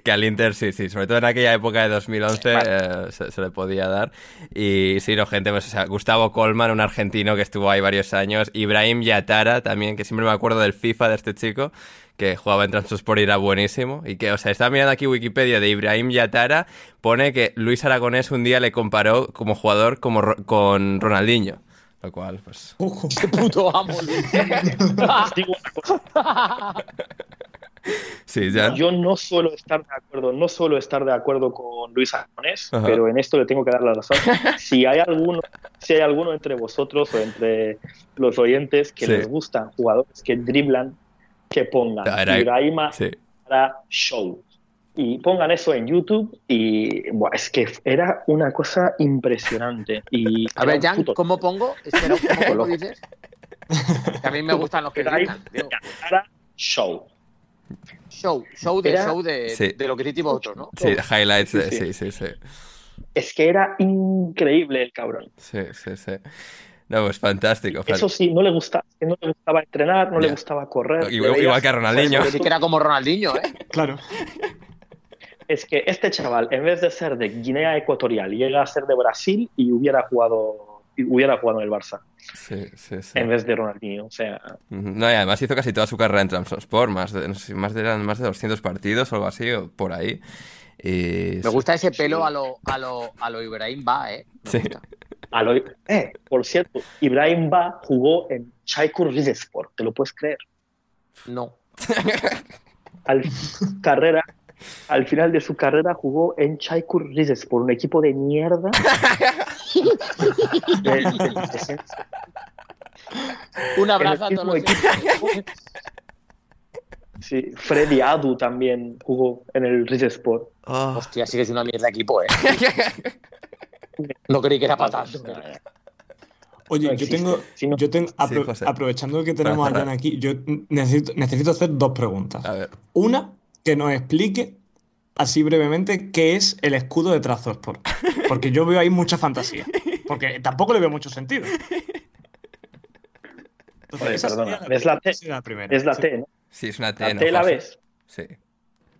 Que al Inter sí, sí, sobre todo en aquella época de 2011 eh, se, se le podía dar. Y sí, no, gente, pues, o sea, Gustavo Colman, un argentino que estuvo ahí varios años, Ibrahim Yatara también, que siempre me acuerdo del FIFA de este chico, que jugaba en Transport y era buenísimo. Y que, o sea, estaba mirando aquí Wikipedia de Ibrahim Yatara, pone que Luis Aragonés un día le comparó como jugador como con Ronaldinho. Lo cual, pues... Qué puto amo. Sí, ya. Yo no suelo estar de acuerdo, no suelo estar de acuerdo con Luis Aragonés, pero en esto le tengo que dar la razón. Si hay alguno, si hay alguno entre vosotros o entre los oyentes que Sí. les gustan jugadores que driblan, que pongan Ibrahima Sí. para show. Y pongan eso en YouTube y buah, es que era una cosa impresionante. Y A ver, Jan, puto- ¿cómo pongo? Espera, ¿cómo lo dices? Que a mí me gustan los que gritan, show. Show, show de Era- show de, Sí. de lo que decimos vosotros, ¿no? Sí, highlights de... Sí, Sí, sí, sí. Es que era increíble el cabrón. Sí, sí, sí. No, pues fantástico. fan- Eso sí, no le gustaba, no le gustaba entrenar, no le gustaba correr. Igual que a Ronaldinho. Pues, Sí que era como Ronaldinho, ¿eh? Claro. Es que este chaval, en vez de ser de Guinea Ecuatorial, llega a ser de Brasil y hubiera jugado, hubiera jugado en el Barça, Sí, sí, sí. en vez de Ronaldinho. O sea. No, y además hizo casi toda su carrera en Trabzonspor, más de, no sé si más de, eran más de 200 partidos o algo así, o por ahí. Y, Me gusta ese pelo a lo, a lo, a lo Ibrahim va, ¿eh? Me Sí. gusta. a lo- eh, por cierto, Ibrahim Ba jugó en Çaykur Rizespor, ¿te lo puedes creer? No. al carrera, al final de su carrera jugó en Chaykur Rizespor, un equipo de mierda. De-. Un abrazo a El todos los Sí, Freddy Adu también jugó en el Rizespor. Oh. Hostia, sí que es una mierda de equipo, ¿eh? No creí que era para tanto. Oye, No yo tengo, Si no- yo tengo Sí, apro- José. aprovechando que tenemos a. Jan aquí, yo necesito, necesito hacer dos preguntas. A ver. Una, que nos explique así brevemente qué es el escudo de Trabzonspor. Porque yo veo ahí mucha fantasía. Porque tampoco le veo mucho sentido. Entonces, Oye, esa perdona, sería ¿ves la T? la primera. Es la Sí. T, ¿no? Sí, es una T, La ¿no, T la ves. Sí.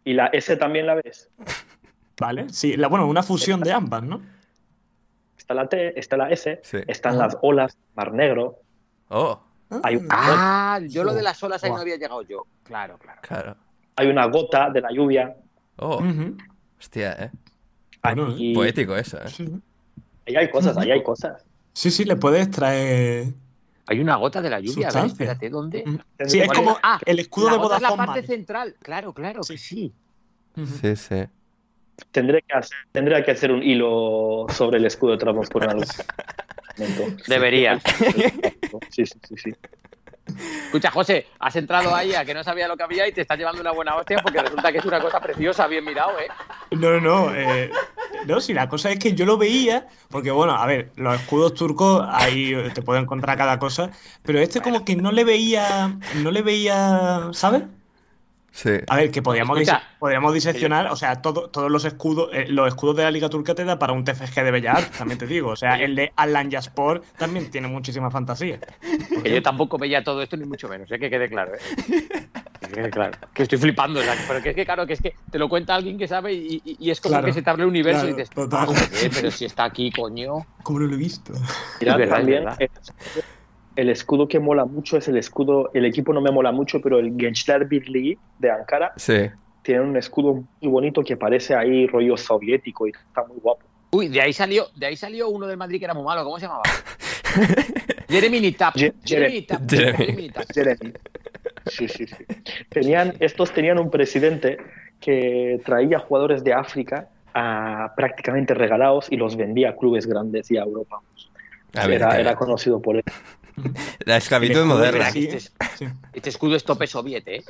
Y la S también la ves. Vale, sí, la, bueno, una fusión de ambas, ¿no? Está la T, está la S, Sí. están las olas, Mar Negro. Oh, Hay Ah, yo lo de las olas ahí no había llegado yo. Claro, claro. claro. Hay una gota de la lluvia. Oh, Ujú. hostia, eh. Bueno, Aquí- Poético eso, eh. Sí, ahí hay cosas, ahí hay cosas. sí, sí, le puedes traer. Hay una gota de la lluvia, a ver, espérate, ¿dónde? Sí, es ¿Cuál como? Ah, el escudo la de gota es la Vodafone parte Mali. central. Claro, claro, que sí. Ujú. Sí, sí. Tendré que hacer, tendré que hacer un hilo sobre el escudo de Transport en algún momento. Debería. Sí, sí, sí, sí. Escucha, José, has entrado ahí a que no sabía lo que había y te estás llevando una buena hostia porque resulta que es una cosa preciosa, bien mirado, ¿eh? No, no, no. eh, no, si la cosa es que yo lo veía, porque bueno, a ver, los escudos turcos ahí te puedo encontrar cada cosa, pero este como que no le veía, no le veía, ¿sabes? Sí. A ver, que podríamos, Escucha, dise- podríamos diseccionar, o sea, todo- todos los escudos, eh, los escudos de la Liga Turca te da para un TFG de Bellas Artes, también te digo. O sea, el de Alanyaspor también tiene muchísima fantasía. Que yo tampoco veía todo esto, ni mucho menos, ¿eh? que quede claro. ¿eh? Que quede claro. Que estoy flipando, o sea, pero que es que, claro, que es que te lo cuenta alguien que sabe y, y- y es como Claro, que se te abre el universo claro, y dices, total. "Ah, pero si está aquí, coño. ¿Cómo no lo he visto? Verdad, también. El escudo, que mola mucho es el escudo, el equipo no me mola mucho, pero el Gençler Birliği de Ankara Sí. tiene un escudo muy bonito que parece ahí rollo soviético y está muy guapo. Uy, de ahí salió, de ahí salió uno del Madrid que era muy malo, ¿cómo se llamaba? Jeremy Nitap. Je- Jeremy. Nitap. Jeremy. Jeremy. Sí, sí, sí. Tenían, estos tenían un presidente que traía jugadores de África a prácticamente regalados y los vendía a clubes grandes y a Europa. A ver, era, era conocido por eso. la esclavitud moderna. de Sí. Este escudo es tope soviete, ¿eh?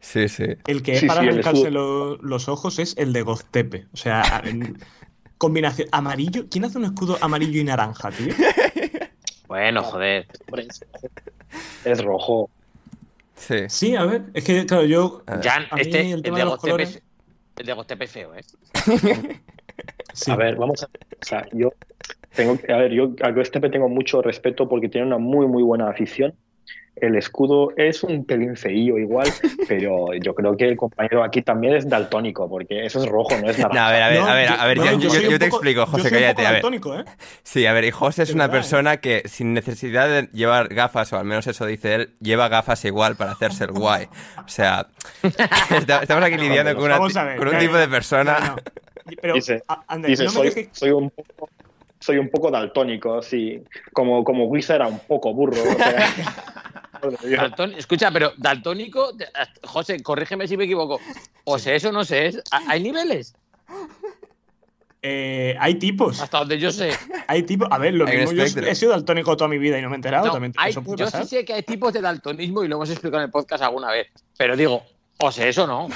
Sí, sí. El que es Sí, para arrancarse los ojos es el de Goztepe. O sea, en combinación amarillo. ¿Quién hace un escudo amarillo y naranja, tío? Bueno, joder. Es- rojo. Sí. Sí, a ver, es que, claro, yo. Jan, este, el de de los Gostepe colores- es, el de Gostepe es feo, ¿eh? Sí. A ver, vamos a o sea, yo tengo que- a ver, yo a Göztepe tengo mucho respeto porque tiene una muy muy buena afición. El escudo es un pelín feillo igual, pero yo creo que el compañero aquí también es daltónico, porque eso es rojo, no es No, naranja. a ver, a ver, No, a ver, yo- a ver, no, yo, yo yo- soy yo un te explico, José, cállate. A ver. daltónico, ¿eh? Sí, a ver, y José es una persona que sin necesidad de llevar gafas, o al menos eso dice él, lleva gafas igual para hacerse el guay. O sea, estamos aquí lidiando con, una con un no, tipo no, de persona. Pero, Dice- a- Ander, Dice, no me soy, soy un poco soy un poco daltónico, sí. Como, como Wizard era un poco burro. o sea, escucha, pero daltónico, José, corrígeme si me equivoco. O sé eso, no sé. es- ¿Hay niveles? eh, hay tipos. Hasta donde yo sé. Hay tipos. A ver, lo mismo yo he sido daltónico toda mi vida y no me he enterado. No, también hay- eso puede yo pasar. sí sé que hay tipos de daltonismo y lo hemos explicado en el podcast alguna vez. Pero digo, o sé eso, ¿no?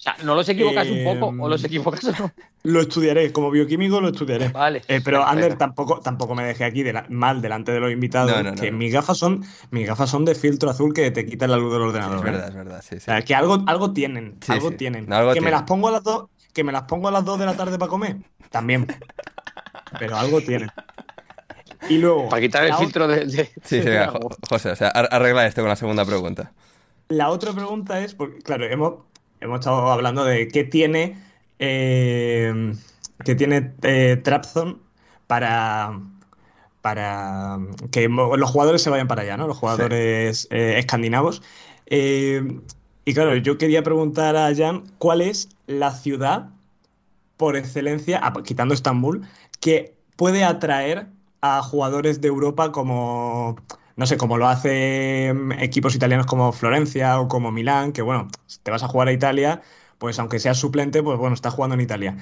O sea, ¿no los equivocas un poco o Em, los equivocas o no? Lo estudiaré, como bioquímico lo estudiaré. Vale. Eh, pero Ander tampoco, tampoco me dejé aquí de la- mal delante de los invitados. No, no, no, que no. mis gafas son mis gafas son de filtro azul que te quitan la luz del ordenador. Es ¿eh? verdad, es verdad, sí, O sí. sea, que algo, algo tienen, Sí, algo sí. tienen. No, algo que me las pongo a las dos, que me las pongo a las 2 de la tarde para comer, también. Pero algo tienen. Y luego Para quitar el filtro de. de- Sí, sí, de venga. José, o sea, ar- arregla esto con la segunda pregunta. la otra pregunta es, porque, claro, hemos, hemos estado hablando de qué tiene eh, qué tiene eh, Trabzon para para que los jugadores se vayan para allá, ¿no? Los jugadores eh, escandinavos. Eh, y claro, yo quería preguntar a Jan cuál es la ciudad por excelencia, ah, quitando Estambul, que puede atraer a jugadores de Europa como, no sé, como lo hacen equipos italianos como Florencia o como Milán, que bueno, te vas a jugar a Italia, pues aunque seas suplente, pues bueno, estás jugando en Italia.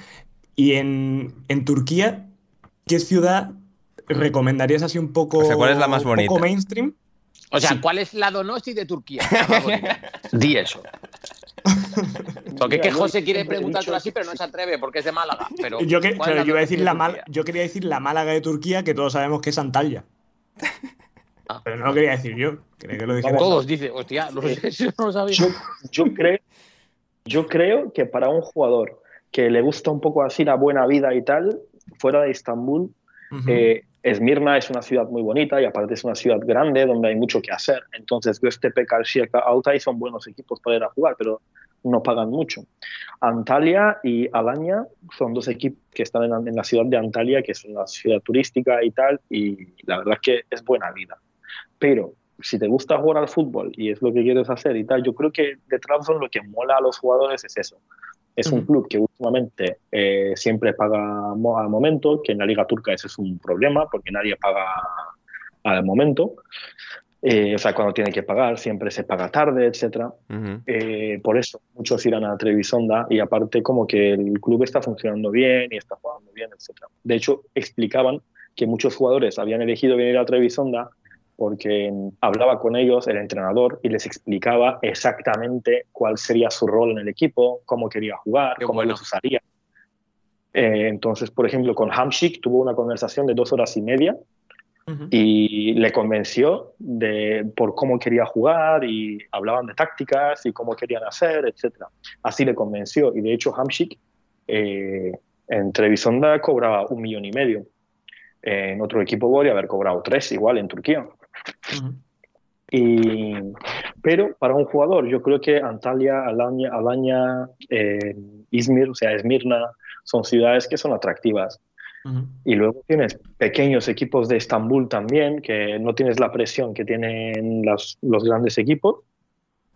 Y en, en Turquía, ¿qué ciudad recomendarías así un poco, O sea, ¿cuál es la más un poco bonita? mainstream? O sea, Sí. ¿cuál es la Donosti de Turquía? Di eso. Porque es que José quiere preguntártelo así, pero no se atreve porque es de Málaga. Pero Yo, que- ¿cuál es claro, la yo iba a Donosti decir de la Mal- yo quería decir la Málaga de Turquía, que todos sabemos que es Antalya. Ah. Pero no lo quería decir yo. Quería que lo dijera. Todos dicen, hostia, no sé, eso no lo sabía. Yo, yo creo, yo creo que para un jugador que le gusta un poco así la buena vida y tal, fuera de Estambul, eh, Esmirna es una ciudad muy bonita y aparte es una ciudad grande donde hay mucho que hacer. Entonces, Göztepe, Karşıyaka, Altay son buenos equipos para ir a jugar, pero no pagan mucho. Antalya y Alanya son dos equipos que están en, en la ciudad de Antalya, que es una ciudad turística y tal, y la verdad es que es buena vida. Pero si te gusta jugar al fútbol y es lo que quieres hacer y tal, yo creo que de Trabzon lo que mola a los jugadores es eso. Es un club que últimamente eh, siempre paga al momento, que en la Liga Turca ese es un problema porque nadie paga al momento. Eh, o sea, cuando tiene que pagar, siempre se paga tarde, etcétera. Ujú. Eh, por eso muchos irán a Trevisonda y aparte como que el club está funcionando bien y está jugando bien, etc. De hecho, explicaban que muchos jugadores habían elegido venir a Trevisonda porque hablaba con ellos el entrenador y les explicaba exactamente cuál sería su rol en el equipo, cómo quería jugar, Qué cómo bueno. los usaría. Eh, entonces, por ejemplo, con Hamsik tuvo una conversación de dos horas y media Ujú. y le convenció de, por cómo quería jugar y hablaban de tácticas y cómo querían hacer, etc. Así le convenció y de hecho Hamsik eh, en Trevisonda cobraba un millón y medio. En otro equipo podría haber cobrado tres igual en Turquía. Ujú. Y, pero para un jugador, yo creo que Antalya, Alanya, Alanya eh, Izmir, o sea, Esmirna, son ciudades que son atractivas. Ujú. Y luego tienes pequeños equipos de Estambul también, que no tienes la presión que tienen los, los grandes equipos,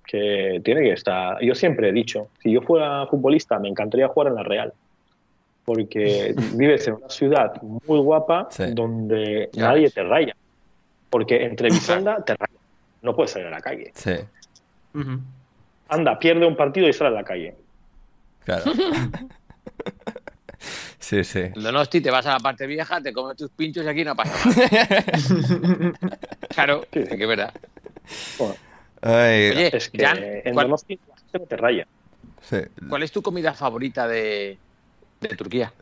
que tiene que estar. Yo siempre he dicho, si yo fuera futbolista, me encantaría jugar en la Real, porque vives en una ciudad muy guapa Sí. donde Ya nadie te raya, porque entre Bisonda te raya, no puedes salir a la calle. Sí. Anda, pierde un partido y sale a la calle. claro. Sí, sí. En Donosti te vas a la parte vieja, te comes tus pinchos y aquí no pasa nada. Claro, Sí. que es verdad. Bueno, Ay, Oye, es que Jan, en ¿cuál, Donosti la gente no te raya. sí. cuál es tu comida favorita de, de Turquía?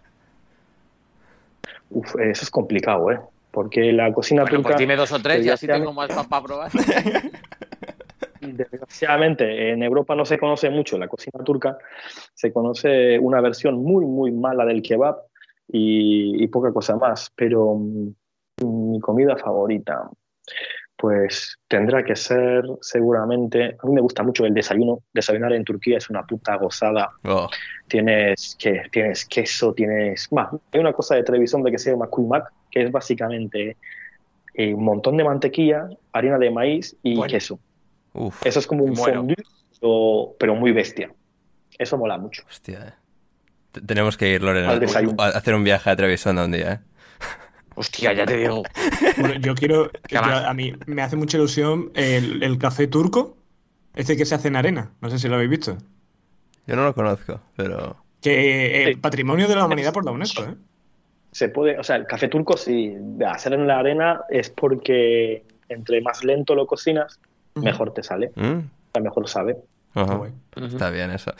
Uf, eso es complicado, ¿eh? Porque la cocina Bueno, turca... pues dime dos o tres y así desgraciadamente- tengo más para probar. Desgraciadamente, en Europa no se conoce mucho la cocina turca, se conoce una versión muy, muy mala del kebab y, y poca cosa más, pero mm, mi comida favorita, pues tendrá que ser seguramente, a mí me gusta mucho el desayuno, desayunar en Turquía es una puta gozada, Oh, tienes, que, tienes queso, tienes... Más, hay una cosa de televisión de que se llama kuymak, que es básicamente eh, un montón de mantequilla, harina de maíz y Bueno. queso. uf, Eso es como un Bueno. fondue, pero, pero muy bestia. Eso mola mucho. hostia. eh. Tenemos que ir, Lorena, a hacer un viaje a Trevisonda un día, ¿eh? Hostia, ya te digo. Bueno, yo quiero. A mí me hace mucha ilusión el, el café turco, este que se hace en arena. No sé si lo habéis visto. Yo no lo conozco, pero... Que eh, Sí. patrimonio de la humanidad por la UNESCO, ¿eh? Se puede, o sea, el café turco, de hacer en la arena es porque entre más lento lo cocinas, mejor te sale, Mm, o sea, mejor sabe. ajá. Está bien eso.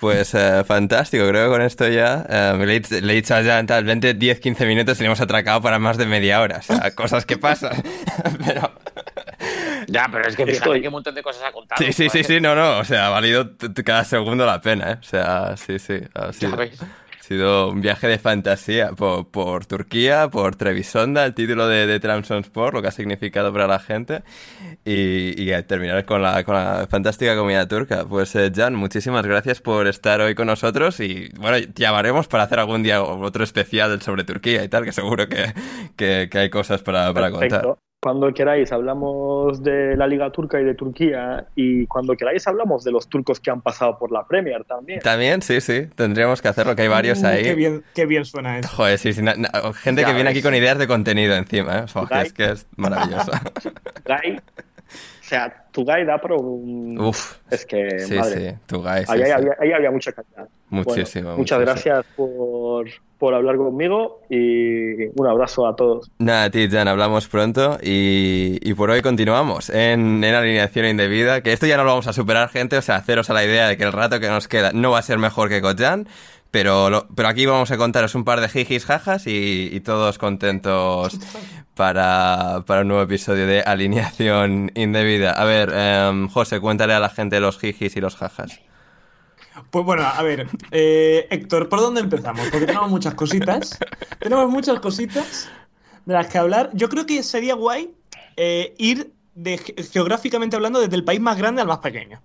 Pues eh, fantástico, creo que con esto ya eh, le, he, dicho- le he dicho a Jan, tal, 20, 10, 15 minutos y le hemos atracado para más de media hora. O sea, cosas que pasan. Pero Ya, pero es que fíjate Estoy- qué montón de cosas ha contado. sí, sí, sí, sí, no, no. O sea, ha valido cada segundo la pena, ¿eh? O sea, sí, sí. Ha Ya ves. Sido un viaje de fantasía por, por Turquía, por Trevisonda, el título de, de Trabzonspor, lo que ha significado para la gente. Y, terminar con la, con la fantástica comida turca. Pues, eh, Jan, muchísimas gracias por estar hoy con nosotros. Y bueno, llamaremos para hacer algún día otro especial sobre Turquía y tal, que seguro que, que, que hay cosas para, para contar. Cuando queráis hablamos de la Liga Turca y de Turquía y cuando queráis hablamos de los turcos que han pasado por la Premier también. También, sí, sí, tendríamos que hacerlo, que hay varios Uh, ahí. Qué bien, qué bien suena eso. Joder, sí, sí, gente Ya que viene aquí con ideas de contenido encima, ¿eh? Que es que es maravilloso. Guy, o sea, tu Guy da por un... Uf. Es que, Sí, madre, sí, tu guy, sí, ahí, sí. Había, ahí había mucha calidad. Muchísimo, Bueno, muchas muchísimo. gracias por, por hablar conmigo y un abrazo a todos. Nada, a ti, Jan, hablamos pronto y, y por hoy continuamos en, en alineación indebida, que esto ya no lo vamos a superar, gente, o sea, haceros a la idea de que el rato que nos queda no va a ser mejor que con Jan, pero, lo- pero aquí vamos a contaros un par de jijis, jajas y, y todos contentos para, para un nuevo episodio de alineación indebida. A ver, em, José, cuéntale a la gente los jijis y los jajas. Pues bueno, a ver, eh, Héctor, ¿por dónde empezamos? Porque tenemos muchas cositas. Tenemos muchas cositas de las que hablar. Yo creo que sería guay eh, ir de, geográficamente hablando desde el país más grande al más pequeño.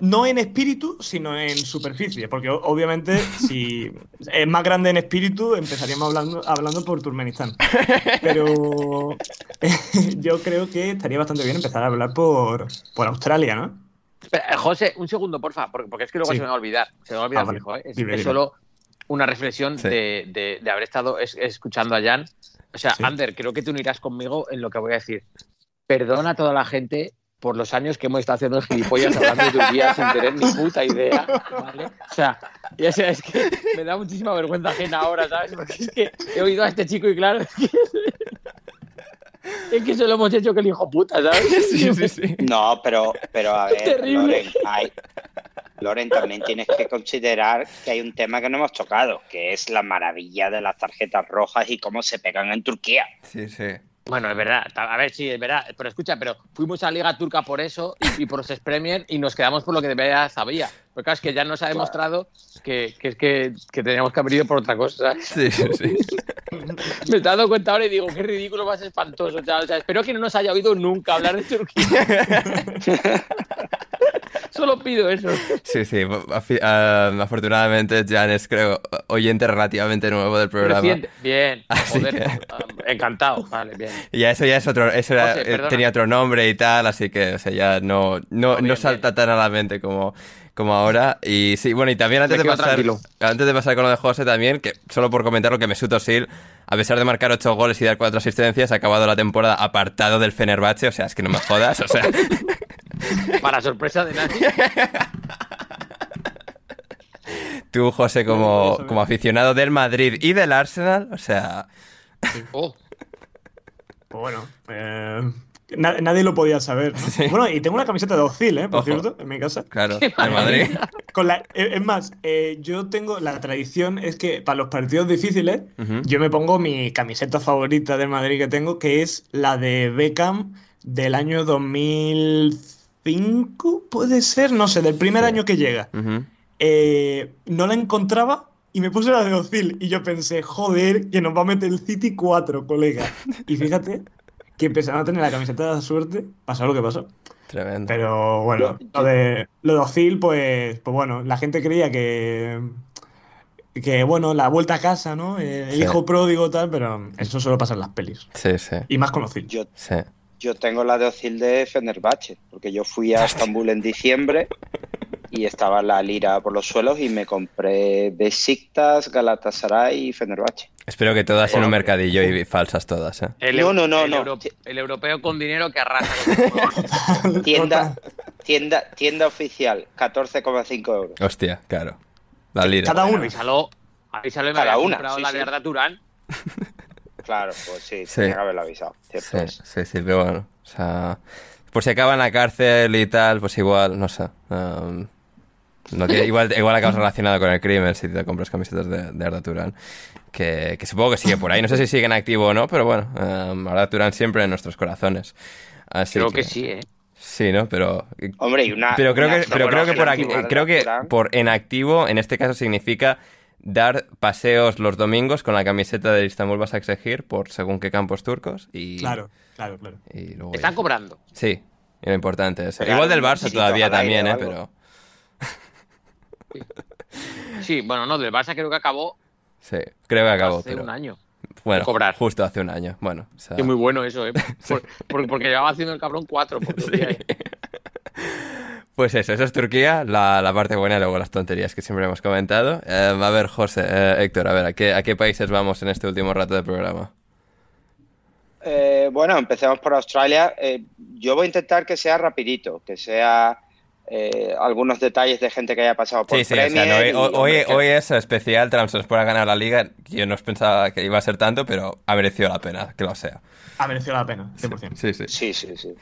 No en espíritu, sino en superficie, porque obviamente si es más grande en espíritu empezaríamos hablando, hablando por Turkmenistán. Pero yo creo que estaría bastante bien empezar a hablar por, por Australia, ¿no? Espera, eh, José, un segundo, porfa, porque, porque es que luego Sí. se me va a olvidar. Se me va a olvidar Ah, fijo, ¿eh? Es, Dime, es dime. solo una reflexión Sí. de, de- de haber estado es- escuchando a Jan. O sea, Sí. Ander, creo que te unirás conmigo en lo que voy a decir. Perdona a toda la gente por los años que hemos estado haciendo el gilipollas hablando de Turquía sin tener ni puta idea, ¿vale? O sea, y, o sea, es que me da muchísima vergüenza ajena ahora, ¿sabes? Porque es que he oído a este chico y claro, es que, es que se lo hemos hecho que el hijo puta, ¿sabes? Sí, sí, sí. No, pero, pero a ver, Terrible. Loren, hay- Loren, también tienes que considerar que hay un tema que no hemos tocado, que es la maravilla de las tarjetas rojas y cómo se pegan en Turquía. Sí, sí. Bueno, es verdad. A ver, sí, es verdad. Pero escucha, pero fuimos a Liga Turca por eso y, y por los Premier y nos quedamos por lo que de verdad sabía. Porque claro, es que ya nos ha demostrado que, que es que, que teníamos que haber ido por otra cosa. Sí, sí, sí. Me he dado cuenta ahora y digo, qué ridículo más espantoso. O sea, espero que no nos haya oído nunca hablar de Turquía. Solo pido eso. Sí, sí. ah, afortunadamente, Jan es, creo, oyente relativamente nuevo del programa. Reciente. Bien, Así joder, que- um, encantado. Vale, bien. Y ya eso ya es otro, eso era- José, eh, tenía otro nombre y tal, así que, o sea, ya no, no, No, bien, no salta tan a la mente como, como ahora. Y sí, bueno, y también antes de pasar, tranquilo. antes de pasar con lo de José también, que solo por comentar lo que Mesut Özil, a pesar de marcar ocho goles y dar cuatro asistencias, ha acabado la temporada apartado del Fenerbahce, o sea, es que no me jodas, o sea, Para sorpresa de nadie. tú, José, como, como aficionado del Madrid y del Arsenal, o sea, Oh, Pues bueno, eh, na- nadie lo podía saber. ¿no? Bueno, y tengo una camiseta de Ozil, ¿eh? Por Ojo. cierto, en mi casa. claro, el Madrid. Con la, eh, es más, eh, yo tengo la tradición, es que para los partidos difíciles, yo me pongo mi camiseta favorita del Madrid que tengo, que es la de Beckham del año 2005, puede ser, no sé, del primer Sí. año que llega. Eh, no la encontraba y me puse la de Ozil y yo pensé, joder, que nos va a meter el City 4, colega. Y fíjate que empezaron a tener la camiseta de suerte, pasó lo que pasó. Tremendo. Pero bueno, lo de, lo de Ozil, pues, pues bueno, la gente creía que, que bueno, la vuelta a casa, ¿no? Eh, El Sí. hijo pródigo tal, pero eso solo pasa en las pelis. Sí, sí, Y más con Ozil. Yo, sí. Yo tengo la de Ozil de Fenerbahce, porque yo fui a Estambul en diciembre y estaba la lira por los suelos y me compré Besiktas, Galatasaray y Fenerbahce. Espero que todas en un Bueno, mercadillo y falsas todas, ¿eh? el, No, no, no, el no. euro- el europeo con dinero que arrasa. Tienda, tienda, tienda oficial, 14,5 euros. Hostia, claro. La lira. Cada uno. Avísalo, avísalo y me Cada una, sí, la sí. de Arda Turán. Claro, pues sí, Sí. tenía que haberlo avisado. Sí, sí, sí, pero bueno. O sea, por si acaba en la cárcel y tal, pues igual, no sé. um, no tiene- igual, igual acabas relacionado con el crimen si te compras camisetas de, de Arda Turán. Que, que supongo que sigue por ahí. No sé si sigue en activo o no, pero bueno, um, Arda Turán siempre en nuestros corazones. Así Creo que sí, ¿eh? Sí, ¿no? Pero Hombre, y una. pero creo una que, pero creo que por creo que por en activo, en este caso significa dar paseos los domingos con la camiseta del Istanbul Basaksehir por según qué campos turcos y, Claro, claro, claro. y luego Están ya. cobrando. Sí, y lo importante es. Igual del Barça todavía también, ¿eh? Pero Sí, bueno, no, del Barça creo que acabó sí, creo que acabó. hace pero- un año. Bueno, cobrar. justo hace un año. Bueno, o sea, Que muy bueno eso, ¿eh? Por- por- porque llevaba haciendo el cabrón cuatro por ¿eh? Pues eso, eso es Turquía, la, la parte buena y luego las tonterías que siempre hemos comentado. Eh, a ver, José, eh, Héctor, a ver, ¿a qué, ¿a qué países vamos en este último rato de programa? Eh, bueno, empecemos por Australia. Eh, yo voy a intentar que sea rapidito, que sea eh, algunos detalles de gente que haya pasado por Sí, sí, o sea, no, hoy, y, hoy, que- hoy es especial, Transport ha ganado la liga. Yo no pensaba que iba a ser tanto, pero ha merecido la pena que lo sea. Ha merecido la pena, 100%. Sí, sí. Sí, sí, sí.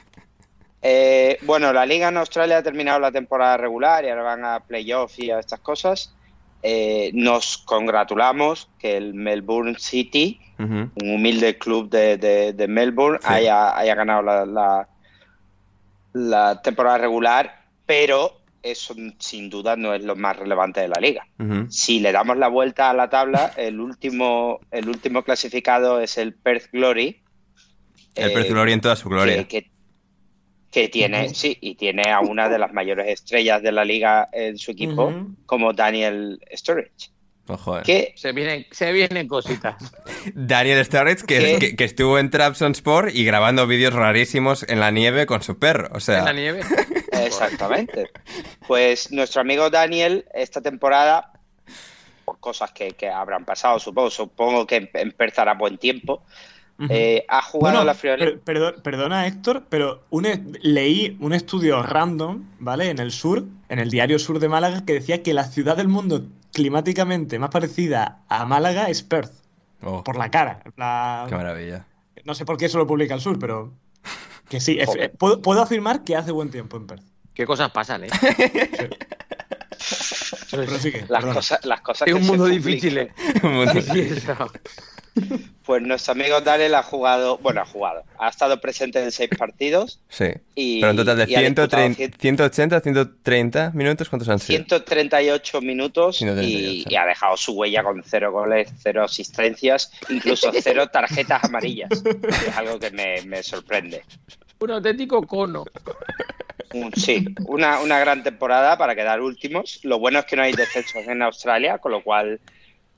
Eh, bueno, la liga en Australia ha terminado la temporada regular y ahora van a playoff y a estas cosas. Eh, nos congratulamos que el Melbourne City, un humilde club de, de- de Melbourne, Sí. haya, haya ganado la, la- la temporada regular, pero eso sin duda no es lo más relevante de la liga. Si le damos la vuelta a la tabla, el último, el último clasificado es el Perth Glory. El eh, Perth Glory en toda su gloria. que, que- que tiene, sí, y tiene a una de las mayores estrellas de la liga en su equipo, como Daniel Sturridge. Ojo, eh. Que Se vienen, se vienen cositas. Daniel Sturridge, que, que, que estuvo en Trabzon Sport y grabando vídeos rarísimos en la nieve con su perro. O sea, En la nieve. Exactamente. Pues nuestro amigo Daniel, esta temporada, por cosas que, que habrán pasado, supongo, supongo que empezará buen tiempo, Eh, ha jugado Bueno, la friolera. per- perdón- perdona, Héctor, pero un e- leí un estudio random, ¿vale? En el sur, en el diario Sur de Málaga, que decía que la ciudad del mundo climáticamente más parecida a Málaga es Perth, oh, por la cara. qué maravilla. no sé por qué eso lo publica el sur, pero que sí, puedo, puedo afirmar que hace buen tiempo en Perth. Qué cosas pasan, ¿eh? Pero sí que, Las perdona. cosas, las cosas Es que un mundo difícil, ¿eh? Un mundo- eso. Pues nuestro amigo Daniel ha jugado, bueno, ha jugado, ha estado presente en seis partidos Sí. y, Pero en total de y ha disputado 130, 180, 130 minutos, ¿cuántos han sido? 138 minutos 138. Y, y ha dejado su huella con cero goles, cero asistencias, incluso cero tarjetas amarillas. Es algo que me, me sorprende. Un auténtico cono. Un- sí, una, una gran temporada para quedar últimos. Lo bueno es que no hay descensos en Australia, con lo cual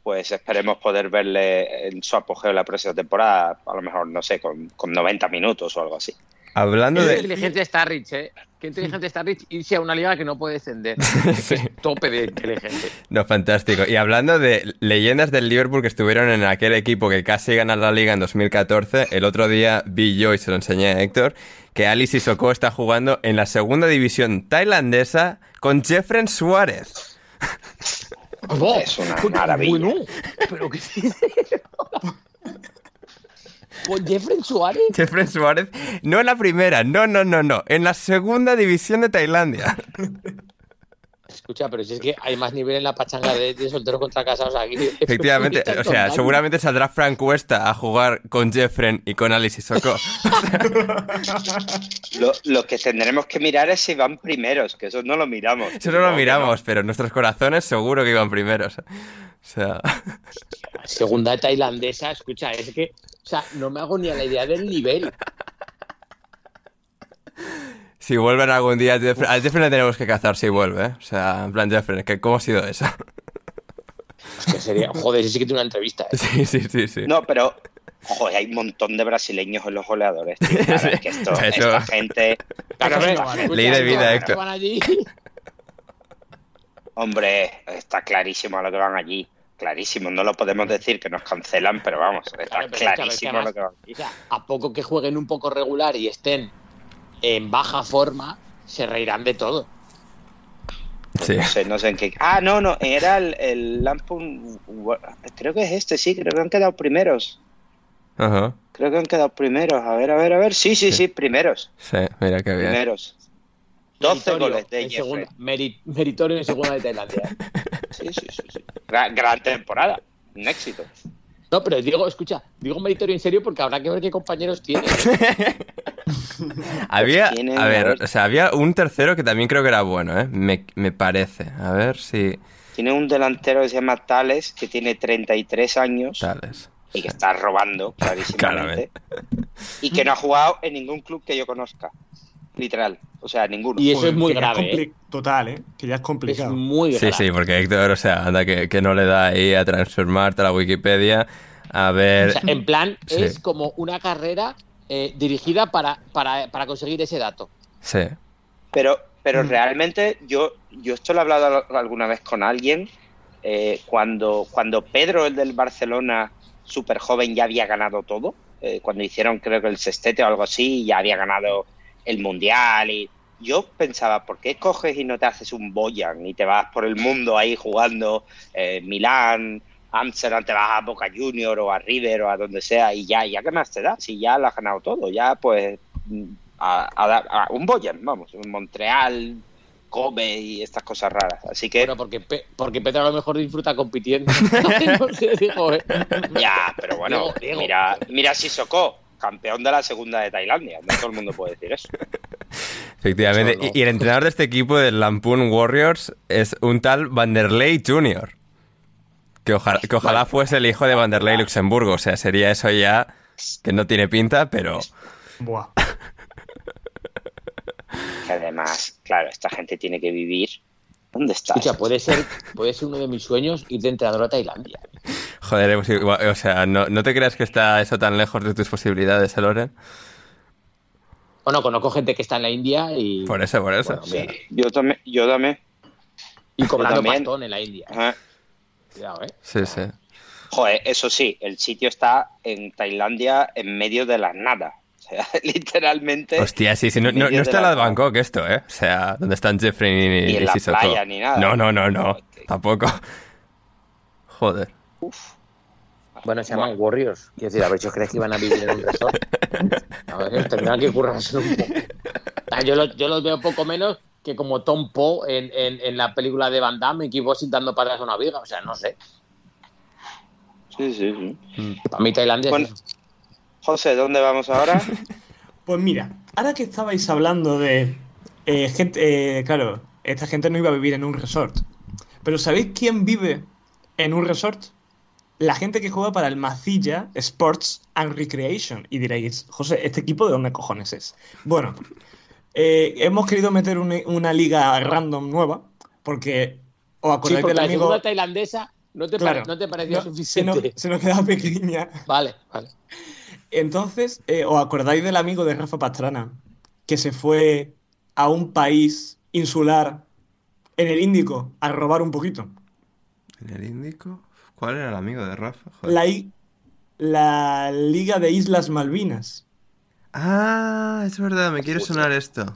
pues esperemos poder verle en su apogeo la próxima temporada, a lo mejor, no sé, con, con 90 minutos o algo así. Hablando Qué de... inteligente está Rich, ¿eh? Qué inteligente está Rich irse a una liga que no puede descender. Sí. Tope de inteligente. No, fantástico. Y hablando de leyendas del Liverpool que estuvieron en aquel equipo que casi gana la liga en 2014, el otro día vi yo y se lo enseñé a Héctor, que Alice Sissoko está jugando en la segunda división tailandesa con Jeffren Suárez. Es una maravilla. Bueno, pero qué. Con Jeffrey Suárez. Jeffren Suárez, no en la primera, no, no, no, no, en la segunda división de Tailandia. Escucha, pero si es que hay más nivel en la pachanga de, de solteros contra casados aquí. Efectivamente, ¿Qué estás o sea, seguramente saldrá Frank Cuesta a jugar con Jeffren y con Alice Sissoko. Lo, lo que tendremos que mirar es si van primeros, que eso no lo miramos. Eso no lo miramos, pero nuestros corazones seguro que iban primeros. O sea, Segunda tailandesa, escucha, es que, o sea, no me hago ni a la idea del nivel. si vuelven algún día, Jeffren, a Jeffren le tenemos que cazar si vuelve, ¿eh? O sea, en plan, Jeffren, ¿qué- ¿cómo ha sido eso? Es que sería, joder, sí que tiene una entrevista. ¿eh? Sí, sí, sí, sí. No, pero joder, hay un montón de brasileños en los goleadores. tío. Claro, es que esto, Eso- esta gente, Pero, escucha, Ley de vida, no, Héctor. van allí. hombre, está clarísimo a lo que van allí. Clarísimo, no lo podemos decir que nos cancelan, pero vamos, está Claro, pero escucha, clarísimo es lo que van. además, o sea, a poco que jueguen un poco regular y estén en baja forma, se reirán de todo. Sí. No sé, no sé en qué. Ah, no, no, era el, el. Creo que es este, sí, creo que han quedado primeros. Ajá. Creo que han quedado primeros. A ver, a ver, a ver. Sí, sí, sí, primeros. Sí, mira qué bien. Primeros. 12 Meritorio goles de Jeffrey. segunda- meri- meritorio en segunda de Tailandia. Sí, sí, sí. sí. Gran, gran temporada. Un éxito. No, pero digo, escucha, digo meritorio en serio porque habrá que ver qué compañeros tiene. Había, tiene- a a ver, o sea, había un tercero que también creo que era bueno, ¿eh? Me, me parece. A ver si... Tiene un delantero que se llama Tales, que tiene 33 años Tales. y que está robando clarísimamente. Claramente. y que no ha jugado en ningún club que yo conozca. Literal. O sea, ninguno. Y eso Joder, es muy grave. ¿eh? Total, ¿eh? Que ya es Es complicado. muy Sí, grave. sí, porque Héctor, o sea, anda que, que no le da ahí a transformarte a la Wikipedia. A ver... O sea, en plan, Sí. es como una carrera eh, dirigida para, para, para conseguir ese dato. Sí. Pero, pero Mm. realmente yo, yo esto lo he hablado al- alguna vez con alguien. eh, cuando, cuando Pedro, el del Barcelona, súper joven, ya había ganado todo. eh, cuando hicieron creo que el sextete o algo así, y ya había ganado el mundial y yo pensaba, ¿por qué coges y no te haces un Boyan y te vas por el mundo ahí jugando eh, Milán, Amsterdam, te vas a Boca Junior o a River o a donde sea y ya, ya qué más te da, si ya lo has ganado todo, ya pues mm, a, a- a un Boyan, vamos, en Montreal, Kobe y estas cosas raras. Así que Bueno, porque, Pe- porque Pedro a lo mejor disfruta compitiendo. no sé, digo, eh. ya, pero bueno, Diego, Diego. mira, mira Sissoko, campeón de la segunda de Tailandia, no todo el mundo puede decir eso. Efectivamente. Eso no. Y, y el entrenador de este equipo del Lampoon Warriors es un tal Vanderlei Jr. Que ojalá, que ojalá fuese el hijo de Vanderlei Luxemburgo. O sea, sería eso ya que no tiene pinta, pero... Buah. Que además, claro, esta gente tiene que vivir. ¿Dónde está? Escucha, puede ser, puede ser uno de mis sueños ir de entrenador a Tailandia. Joder, pues igual- o sea, no, no te creas que está eso tan lejos de tus posibilidades, ¿eh, Loren? Bueno, conozco gente que está en la India y, Por eso, por eso. Bueno, mira, Yo también, yo también. y cobrando también. pastón en la India. Ajá. Cuidado, ¿eh? Sí, sí. Joder, eso sí, el sitio está en Tailandia en medio de la nada. Sea, literalmente. Hostia, sí, sí. No, no, no está la la de. Bangkok esto, ¿eh? O sea, donde están Jeffrey y, Ni en la Sissoko. playa ni nada. No, no, no, no. Que- Tampoco. Joder. Bueno, se llaman Warriors. Quiero decir, a ver creéis que iban a vivir en un resort. A ver, tendrán que currarse un poco. Ah, Yo los, yo los veo poco menos que como Tom Poe en, en, en la película de Van Damme, en Kickboxing dando patas a una viga. O sea, no sé. Sí, sí, sí. Para mí Tailandia Bueno. es eso. José, ¿dónde vamos ahora? Pues mira, ahora que estabais hablando de eh, gente, eh, claro, esta gente no iba a vivir en un resort. Pero ¿sabéis quién vive en un resort? La gente que juega para el Macilla Sports and Recreation. Y diréis, José, ¿este equipo de dónde cojones es? Bueno, eh, hemos querido meter una, una liga random nueva, porque os Sí, acordáis porque del la amigo. tailandesa no te, pare- Claro, no te no, suficiente. Se nos, se nos queda pequeña. Vale, vale. Entonces, eh, ¿os acordáis del amigo de Rafa Pastrana? Que se fue a un país insular en el Índico a robar un poquito. ¿En el Índico? ¿Cuál era el amigo de Rafa? Joder. La, I- la Liga de Islas Malvinas. Ah, es verdad, me quiere sonar esto.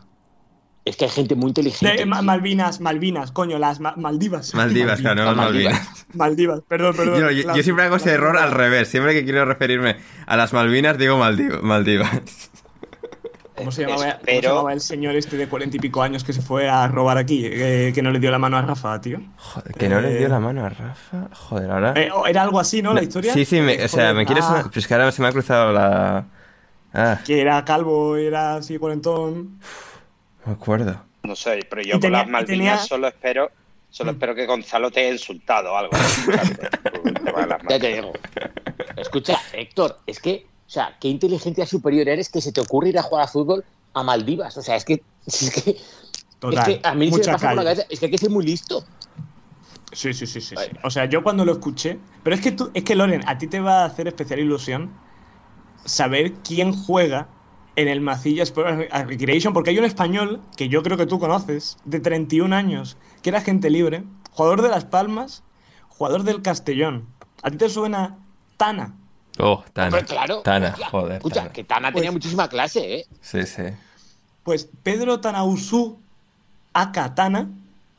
Es que hay gente muy inteligente. De- Ma- tío. Malvinas, Malvinas, coño, las Ma- Maldivas. Maldivas, claro, no Maldivas. Malvinas. Maldivas, perdón, perdón. Yo, yo- Las- yo siempre hago ese error al revés. Siempre que quiero referirme a las Malvinas, digo Maldiv- Maldivas. ¿Cómo se, llamaba, cómo se Espero- llamaba el señor este de cuarenta y pico años que se fue a robar aquí? eh, que no le dio la mano a Rafa, tío. Joder, que no le Eh, dio la mano a Rafa. Joder, ahora. Eh, era algo así, ¿no? La historia. Sí, sí, me- o sea, Joder, me quiere ah. Pues que ahora se me ha cruzado la. Ah, Que era calvo, era así cuarentón. No me acuerdo. No sé, pero yo tenía- con las Malvinas tenía- solo espero solo espero que Gonzalo te haya insultado o algo. Ya te digo. Escucha, Héctor, es que, o sea, qué inteligencia superior eres que se te ocurre ir a jugar a fútbol a Maldivas. O sea, es que, es que, Total. es que a mí se me mucha pasa por la cabeza, es que hay que ser muy listo. Sí, sí, sí, sí, sí. O sea, yo cuando lo escuché. Pero es que tú, es que Loren, a ti te va a hacer especial ilusión saber quién juega en el Macilla Sport Recreation, porque hay un español que yo creo que tú conoces, de 31 años, que era gente libre, jugador de Las Palmas, jugador del Castellón. ¿A ti te suena Tana? Oh, Tana. Hombre, claro. Tana, Hostia, joder. Escucha, Tana. que Tana tenía Pues- muchísima clase, ¿eh? Sí, sí. Pues Pedro Tanausú Aka Tana,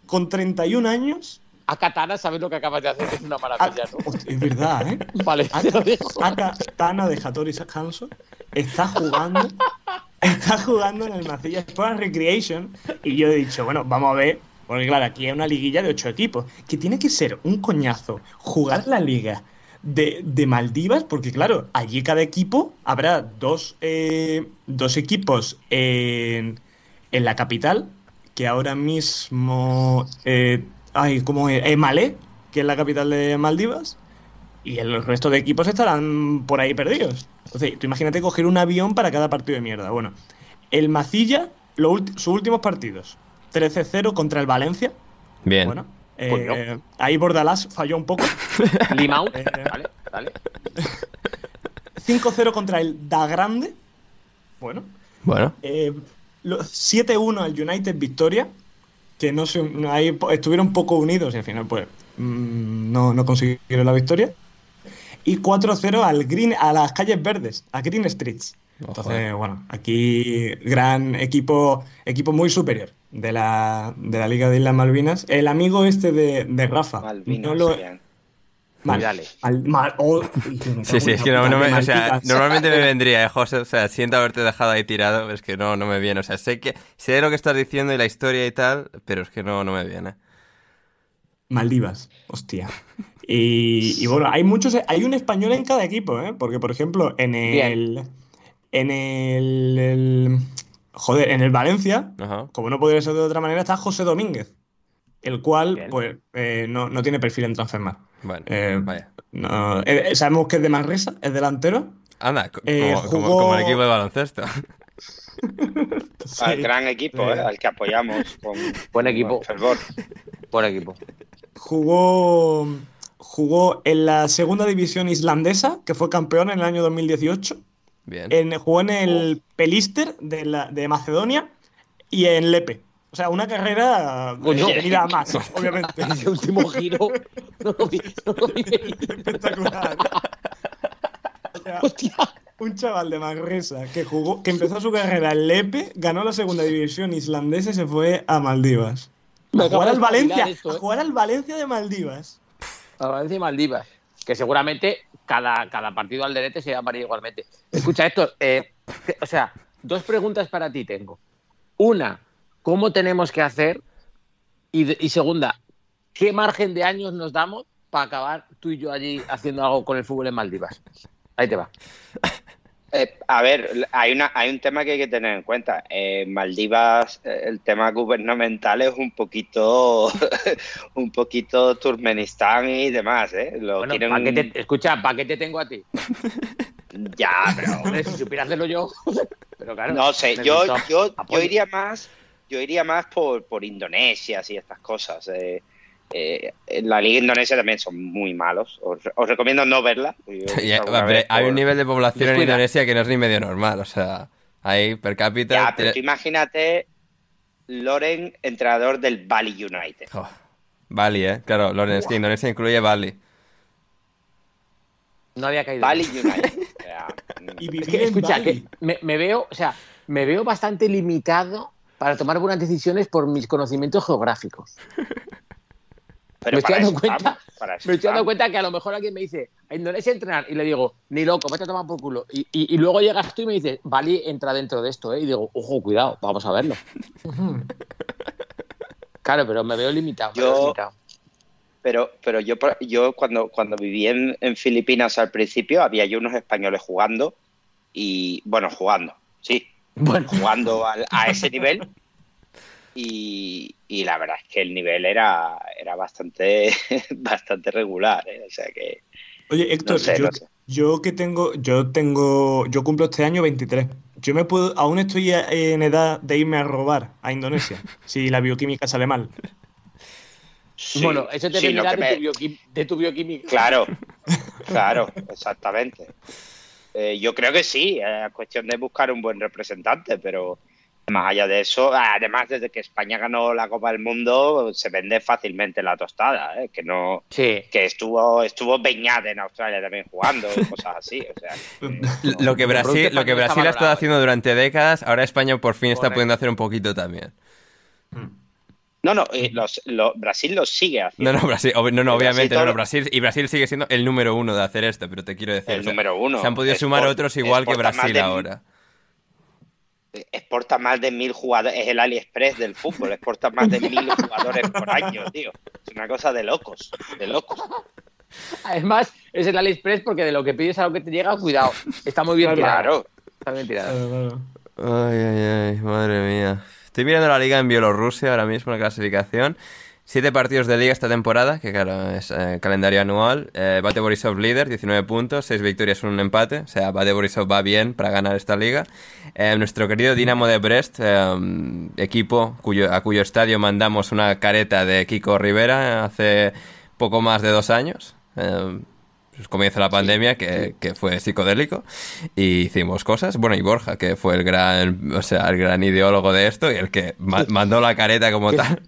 con 31 años. A Katana, ¿sabes lo que acabas de hacer? Que es una Ah, maravilla, ¿no? hostia, es verdad, ¿eh? Vale, te lo digo. Aka Tana de Hattori está jugando está jugando en el Macilla Sport Recreation y yo he dicho, bueno, vamos a ver, porque claro, aquí hay una liguilla de ocho equipos, que tiene que ser un coñazo jugar la liga de, de Maldivas, porque claro, allí cada equipo habrá dos, eh, dos equipos en, en la capital, que ahora mismo, eh, ay, ¿cómo es? Eh, Malé, que es la capital de Maldivas, y el resto de equipos estarán por ahí perdidos. Entonces, tú imagínate coger un avión para cada partido de mierda. Bueno, el Macilla, lo sus últimos partidos, 13-0 contra el Valencia. Bien. Bueno, eh, Coño. ahí Bordalás falló un poco. Limau. Eh, Vale, vale. 5-0 contra el Da Grande. Bueno, Bueno. Eh, lo- 7-1 al United Victoria, que no se, ahí estuvieron poco unidos y al final pues mm, no, no consiguieron la victoria. y 4-0 al Green, a las calles verdes, a Green Streets. Entonces, bueno, aquí gran equipo, equipo muy superior de la, de la Liga de Islas Malvinas. El amigo este de, de Rafa. Malvinas, no lo- bien. Mal- mal- oh, Sí, sí, es que no, no me- o sea, Malditas. normalmente me vendría, eh, José, o sea, siento haberte dejado ahí tirado, es que no, no me viene, o sea, sé que sé lo que estás diciendo y la historia y tal, pero es que no, no me viene. Maldivas, hostia. Y, y bueno, hay muchos, hay un español en cada equipo, ¿eh? Porque, por ejemplo, en el. En el, el- Joder, en el Valencia, Ajá. como no podría ser de otra manera, está José Domínguez. El cual, Bien. pues, eh, no, no tiene perfil en Transfermarkt. Bueno, Eh, vaya. no- eh, sabemos que es de Manresa, es delantero. Anda, co- eh, como, como- jugó- como el equipo de baloncesto. Sí. Al gran equipo, Eh. eh, al que apoyamos con Buen equipo. con fervor. Buen equipo. Jugó, jugó en la segunda división islandesa, que fue campeón en el año 2018. Bien. En, jugó en el Pelister de, la- de Macedonia y en Lepe. O sea, una carrera Coño. que venir a más, obviamente. Ese último giro no lo vi, no lo vi venir. Espectacular. O sea, Hostia. un chaval de Manresa que jugó, que empezó su carrera en Lepe, ganó la segunda división islandesa y se fue a Maldivas. Me A acabo jugar al Valencia, a ¿eh? jugar al Valencia de Maldivas. A Valencia y Maldivas. Que seguramente cada, cada partido al derete se llamaría igualmente. Escucha, esto, o sea, dos preguntas para ti tengo. Una, ¿cómo tenemos que hacer? Y, de- y segunda, ¿qué margen de años nos damos para acabar tú y yo allí haciendo algo con el fútbol en Maldivas? Ahí te va. Eh, a ver, hay, una, hay un tema que hay que tener en cuenta. En Maldivas, eh, el tema gubernamental es un poquito, un poquito Turkmenistán y demás, ¿eh? Lo Bueno, quieren- ¿pa' qué te- escucha, ¿para qué te tengo a ti? Ya, pero Hombre, si supiera hacerlo yo. Pero claro. no sé. Yo, yo, yo iría más, yo iría más por, por Indonesia y estas cosas. eh. Eh, en la liga indonesia también son muy malos. Os, os recomiendo no verla. Hay por- un nivel de población en. Indonesia que no es ni medio normal, o sea, ahí per cápita... Ya, pero tú imagínate Loren, entrenador del Bali United. Oh, Bali, ¿eh? Claro, Loren, es que Indonesia incluye Bali. No había caído. Bali United. O sea, Y Es vivir que, en escucha, Bali. que me, me veo, o sea, me veo bastante limitado para tomar buenas decisiones por mis conocimientos geográficos. pero me estoy dando cuenta, estamos, me estoy dando estamos. cuenta que a lo mejor alguien me dice, a Indonesia entrenar, y le digo, ni loco, vete a tomar por culo. Y, y- y luego llegas tú y me dices, Bali entra dentro de esto, ¿eh? Y digo, ojo, cuidado, vamos a verlo. claro, pero me veo limitado. me Yo- veo limitado. Pero, pero yo, por- yo cuando, cuando viví en, en Filipinas al principio, había yo unos españoles jugando y, bueno, jugando, sí, Bueno, jugando al- a ese nivel. Y, y la verdad es que el nivel era, era bastante, bastante regular, ¿eh? O sea que, Oye, Héctor, No sé, yo, no sé. yo que tengo, yo tengo, yo cumplo este año 23. Yo me puedo, aún estoy a- en edad de irme a robar a Indonesia, si la bioquímica sale mal. sí, bueno, eso te sí, de, me- de tu bioquímica. Claro, claro, exactamente. Eh, yo creo que sí, es cuestión de buscar un buen representante, pero más allá de eso, además desde que España ganó la Copa del Mundo, se vende fácilmente la tostada, ¿eh? que no Sí. que estuvo estuvo Beñat en Australia también jugando y cosas así, o sea, Lo que Brasil, lo que Brasil ha estado haciendo durante décadas, ahora España por fin está pudiendo hacer un poquito también. No, no, eh, los, lo- Brasil lo sigue haciendo. No, no, Brasil, ob- no, no, Brasil obviamente, no, no, Brasil, y Brasil sigue siendo el número uno de hacer esto, pero te quiero decir. El o sea, número uno. Se han podido sumar otros igual que Brasil de- ahora. exporta más de mil jugadores, es el AliExpress del fútbol, exporta más de mil jugadores por año, tío. Es una cosa de locos, de locos. Además, es el AliExpress porque de lo que pides a lo que te llega, cuidado. Está muy bien tirado. Claro. Está bien tirado. Ay, ay, ay, madre mía. Estoy mirando la liga en Bielorrusia ahora mismo, la clasificación. Siete partidos de liga esta temporada, que claro, es eh, calendario anual. Eh, Bate Borisov líder, 19 puntos, 6 victorias, un empate. O sea, Bate Borisov va bien para ganar esta liga. Eh, nuestro querido Dinamo de Brest, eh, equipo cuyo, a cuyo estadio mandamos una careta de Kiko Rivera hace poco más de dos años. Pues comienza la pandemia, que, que fue psicodélico, y hicimos cosas. Bueno, y Borja, que fue el gran, o sea, el gran ideólogo de esto y el que ma- mandó la careta como tal.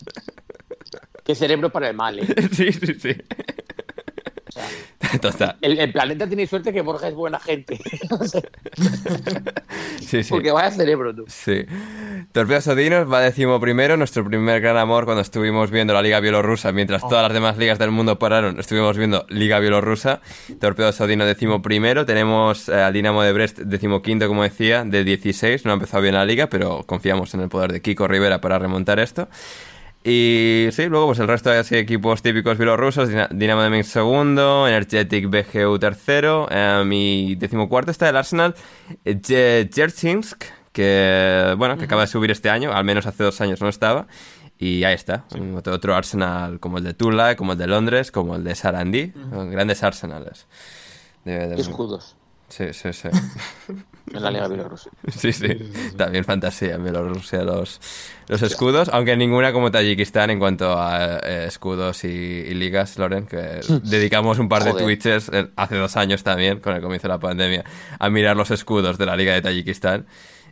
Qué cerebro para el mal, ¿eh? sí, sí, sí. Total. El, el planeta tiene suerte que Borja es buena gente. O sea, Sí, sí. Porque vaya cerebro, tú. Sí. Torpedos Odinos va décimo primero, nuestro primer gran amor cuando estuvimos viendo la Liga Bielorrusa, mientras todas las demás ligas del mundo pararon, estuvimos viendo Liga Bielorrusa. Torpedos Odino décimo primero, tenemos eh, al Dinamo de Brest décimo quinto, como decía, de 16, no ha empezado bien la liga, pero confiamos en el poder de Kiko Rivera para remontar esto. Y sí, luego pues el resto de equipos típicos bielorrusos, Dina- Dinamo de Minsk segundo, Energetic BGU tercero, eh, y decimocuarto está el Arsenal Dzerzhinsk, que bueno, que acaba de subir este año, al menos hace dos años no estaba, y ahí está, otro, otro Arsenal como el de Tula, como el de Londres, como el de Sarandí, grandes Arsenales. De- de- Qué escudos. Sí, sí, sí. en la Liga Bielorrusa. Sí, sí. También fantasía en Bielorrusia los, los escudos, aunque ninguna como Tayikistán en cuanto a eh, escudos y, y ligas, Loren, que dedicamos un par de twitches eh, hace dos años también, con el comienzo de la pandemia, a mirar los escudos de la liga de Tayikistán.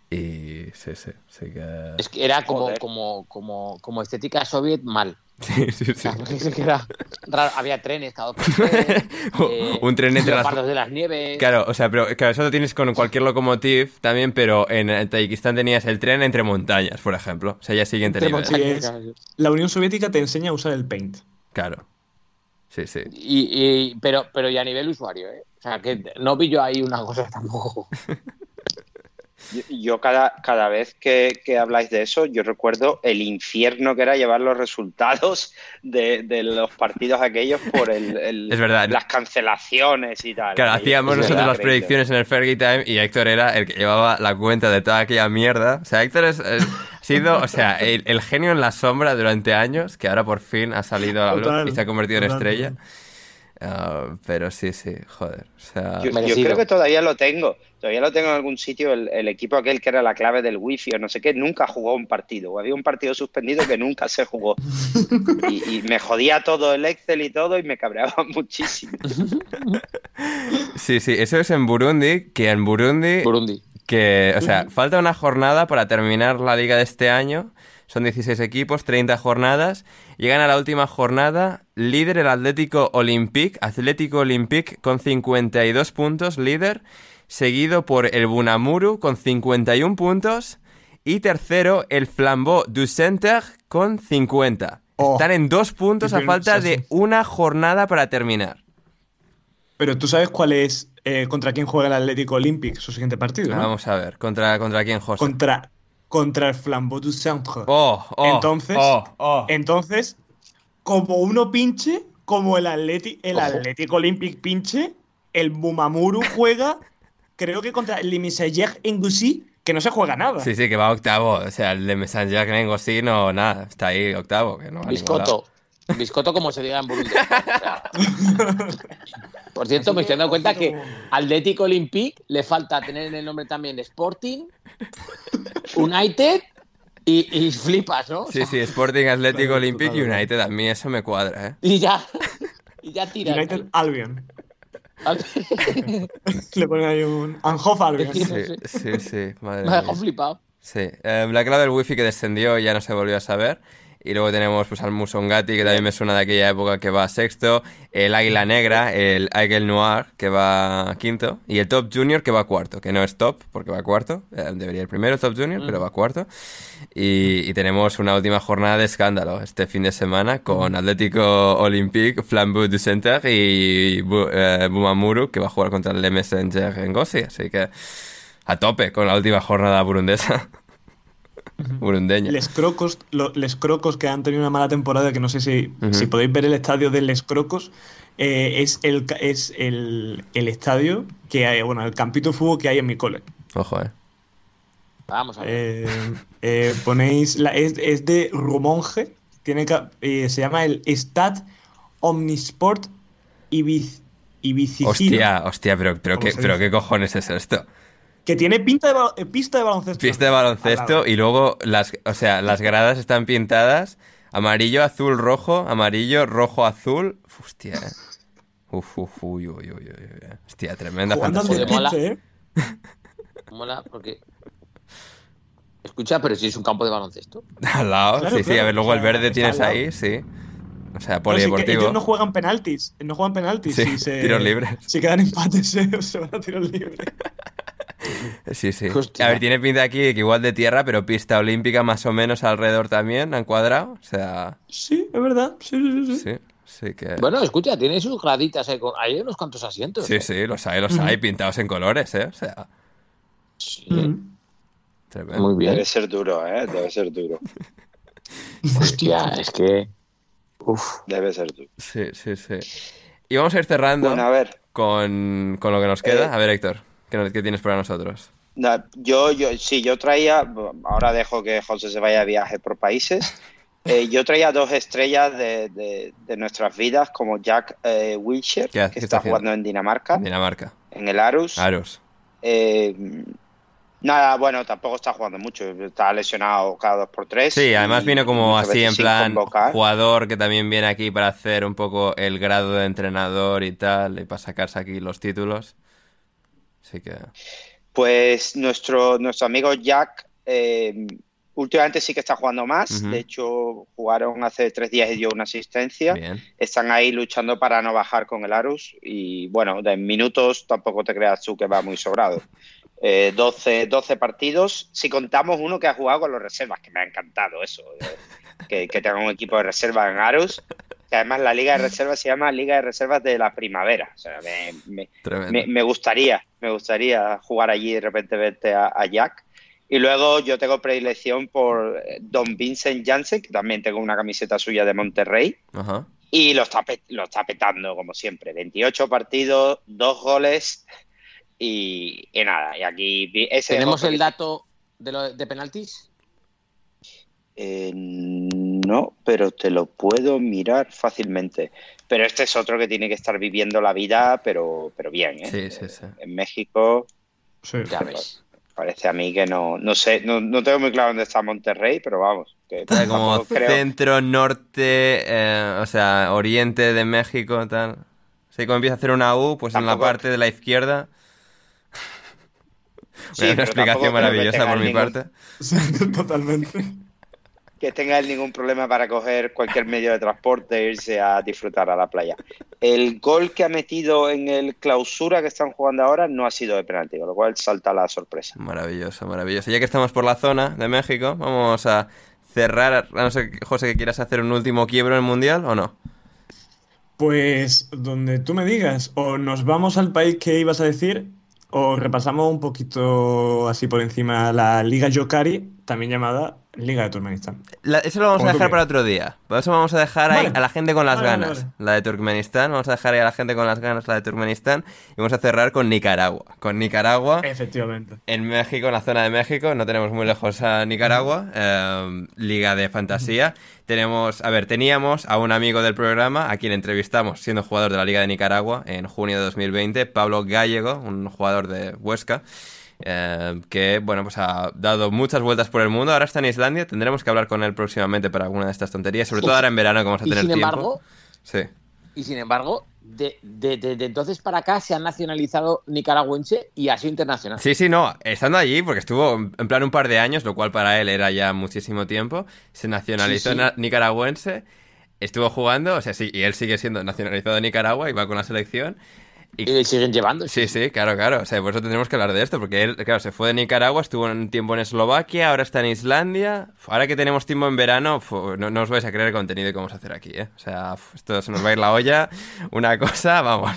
Y sí, sí, sí que... Es que era como, Joder. como, como, como estética soviet mal. Sí, sí, O sí. sea, es que era raro. Había trenes cada dos por tres, eh, Un tren entre las- de las nieves. Claro, o sea, pero claro, eso lo tienes con cualquier locomotive también, pero en Tayikistán tenías el tren entre montañas, por ejemplo. O sea, ya siguiente nivel. montañas. Sí, es- La Unión Soviética te enseña a usar el Paint. Claro. Sí, sí. Y, y- pero, pero ya a nivel usuario, ¿eh? O sea, que no vi yo ahí una cosa tampoco. Yo, yo cada, cada vez que, que habláis de eso, yo recuerdo el infierno que era llevar los resultados de, de los partidos aquellos por el, el- Es verdad. las cancelaciones y tal. Claro, hacíamos es nosotros verdad, las predicciones en el Fergie Time y Héctor era el que llevaba la cuenta de toda aquella mierda. O sea, Héctor es, es- ha sido, o sea, el, el genio en la sombra durante años, que ahora por fin ha salido a la luz y se ha convertido en total, Ah, pero sí, sí, joder. O sea, Yo, creo que todavía lo tengo. Todavía lo tengo en algún sitio. El, el equipo aquel que era la clave del wifi o no sé qué, nunca jugó un partido. O había un partido suspendido que nunca se jugó. Y, y me jodía todo el Excel y todo y me cabreaba muchísimo. sí, sí, eso es en Burundi, que en Burundi Burundi. que, o sea, falta una jornada para terminar la liga de este año. Son 16 equipos, 30 jornadas. Llegan a la última jornada, líder el Atlético Olympique, Atlético Olympique con 52 puntos, líder, seguido por el Bunamuru con 51 puntos y tercero el Flambeau du Centre con 50. Oh, Están en dos puntos a falta de una jornada para terminar. Pero tú sabes cuál es eh, contra quién juega el Atlético Olympique su siguiente partido, ¿no? Vamos a ver, ¿contra, contra quién, José? Contra, contra el Flambeau du Centre. Oh, oh, entonces, oh, oh. entonces, como uno pinche, como el, Atleti, el. Atlético Olympique pinche, el Bumamuru juega, creo que contra el Limisayer Engusí, que no se juega nada. Sí, sí, que va octavo. O sea, el de Messenger Nengosi no, nada. Está ahí octavo, que no va a Biscotto, como se diga en Burundi. O sea, por cierto, me estoy dando cuenta que Atlético Olympique le falta tener en el nombre también Sporting, United y, y flipas, ¿no? Sí, sí, Sporting Atlético Olympic total. United. A mí eso me cuadra, ¿eh? Y ya, y ya tiras. United Albion. Le ponen ahí un Anhof Albion. Sí. Sí. Madre Me flipado. Sí. Eh, la clave del wifi que descendió ya no se volvió a saber. Y luego tenemos pues, al Musongati, que también me suena de aquella época, que va sexto. El Águila Negra, el Aigle Noir, que va quinto. Y el Top Junior, que va cuarto. Que no es top, porque va cuarto. Eh, debería ir primero el Top Junior, pero va cuarto. Y, y tenemos una última jornada de escándalo este fin de semana con Atlético Olympique, Flambeau du Centre y Bu- eh, Bumamuru, que va a jugar contra el Messenger en Gossi. Así que a tope con la última jornada burundesa. Burundeña. Les Crocos, lo- Les Crocos que han tenido una mala temporada, que no sé si, si podéis ver el estadio de Les Crocos, eh, es, el, es el, el estadio que hay, bueno, el campito de fútbol que hay en mi cole. Ojo, eh. Vamos a ver. Eh, eh, ponéis, la, es, es de Rumonge, tiene, eh, se llama el Stad Omnisport Ibiz, Ibicicino, Hostia, hostia, pero, pero, ¿Cómo qué, pero qué cojones es esto. Que tiene pinta de, eh, pista de baloncesto. Pista de Al baloncesto y luego las, o sea, las gradas están pintadas amarillo, azul, rojo, amarillo, rojo, azul. Uf, Hostia, eh. Uf, uf, uy, uy, uy, uy, uy. Hostia, tremenda fantasía. Mola. ¿eh? Mola porque. Escucha, pero si es un campo de baloncesto. Al lado, Claro, sí, sí, a ver, luego o el verde tienes ahí, sí. O sea, sí polideportivo. ellos no juegan penaltis. No juegan penaltis. Sí, si se- tiros libres. Si quedan empates, se, se van a tiros libres. Sí, sí. Hostia. A ver, tiene pinta aquí que igual de tierra, pero pista olímpica más o menos alrededor también, han cuadrado. O sea, Sí, es verdad. Sí, sí, sí. sí. sí, sí que... Bueno, escucha, tiene sus graditas. ahí con- Hay unos cuantos asientos. Sí, ¿eh? sí, los hay, los hay, pintados en colores, ¿eh? O sea, Sí. Tremendo. Muy bien. Debe ser duro, ¿eh? Debe ser duro. Hostia, es que. Uf. Debe ser duro. Sí, sí, sí. Y vamos a ir cerrando Bueno, a ver. con, con lo que nos queda. Eh. A ver, Héctor, ¿qué, nos- qué tienes para nosotros? Yo, yo, sí, yo traía, ahora dejo que José se vaya de viaje por países. Eh, yo traía dos estrellas de, de- de nuestras vidas, como Jack eh, Wilshere, ¿Qué- que está jugando en Dinamarca, Dinamarca. en el Arus. Aros. Eh, nada, bueno, tampoco está jugando mucho, está lesionado cada dos por tres. Sí, además y viene como así en plan convocar. jugador que también viene aquí para hacer un poco el grado de entrenador y tal, y para sacarse aquí los títulos. Así que... Pues nuestro, nuestro amigo Jack eh, últimamente sí que está jugando más. De hecho, jugaron hace tres días y dio una asistencia. Bien. Están ahí luchando para no bajar con el Arus. Y bueno, de minutos tampoco te creas tú que va muy sobrado. Eh, 12, 12 partidos. Si contamos uno que ha jugado con los reservas, que me ha encantado eso. eh, que, que tenga un equipo de reserva en Arus. Que además la liga de reservas se llama Liga de Reservas de la Primavera. O sea, me- me, Tremendo. me, me gustaría, me gustaría jugar allí y de repente verte a, a Jack. Y luego yo tengo predilección por eh, Don Vincent Janssen, que también tengo una camiseta suya de Monterrey. Ajá. Y lo está, lo está petando, como siempre. 28 partidos, dos goles y, y nada. Y aquí ese es ¿Tenemos el dato de, lo, de penaltis? Eh, no, pero te lo puedo mirar fácilmente. Pero este es otro que tiene que estar viviendo la vida, pero, pero bien. ¿eh? Sí, sí, sí. En México Sí. Ya ves. parece a mí que no, no sé, no, no tengo muy claro dónde está Monterrey, pero vamos. Que Está como creo- centro, norte, eh, o sea, oriente de México, tal. Como empieza a hacer una U, pues en la parte de la izquierda. Sí, una explicación maravillosa por mi ningún- parte. Sí, totalmente. Que tenga él ningún problema para coger cualquier medio de transporte e irse a disfrutar a la playa. El gol que ha metido en el clausura que están jugando ahora no ha sido de penalti, con lo cual salta la sorpresa. Maravilloso, maravilloso. Ya que estamos por la zona de México, vamos a cerrar. A no ser, José, que quieras hacer un último quiebro en el mundial o no. Pues donde tú me digas, o nos vamos al país que ibas a decir, o repasamos un poquito así por encima la Liga Yokari, también llamada Liga de Turkmenistán. La- eso lo vamos a Como dejar para otro día. Por eso vamos a dejar ahí a la gente con las vale, ganas. vale. La de Turkmenistán. Vamos a dejar ahí a la gente con las ganas la de Turkmenistán. Y vamos a cerrar con Nicaragua. Con Nicaragua. Efectivamente. En México, en la zona de México, no tenemos muy lejos a Nicaragua, eh, Liga de Fantasía. Tenemos, a ver, teníamos a un amigo del programa, a quien entrevistamos siendo jugador de la Liga de Nicaragua en junio de 2020, Pablo Gallego, un jugador de Huesca, eh, que, bueno, pues ha dado muchas vueltas por el mundo. Ahora está en Islandia, tendremos que hablar con él próximamente para alguna de estas tonterías, sobre todo ahora en verano que vamos a tener sin tiempo. embargo, Sí. y sin embargo, de, de- de- de entonces para acá se han nacionalizado nicaragüense y ha sido internacional. Sí, sí, no, estando allí, porque estuvo en plan un par de años, lo cual para él era ya muchísimo tiempo, se nacionalizó Sí, sí. na- nicaragüense, estuvo jugando, o sea, sí, y él sigue siendo nacionalizado de Nicaragua y va con la selección. Y le siguen llevando. Sí, sí, claro, claro, o sea, por eso tendremos que hablar de esto, porque él, claro, se fue de Nicaragua, estuvo un tiempo en Eslovaquia, ahora está en Islandia, ahora que tenemos tiempo en verano, no, no os vais a creer el contenido que vamos a hacer aquí, ¿eh? O sea, esto se nos va a ir la olla, una cosa, vamos.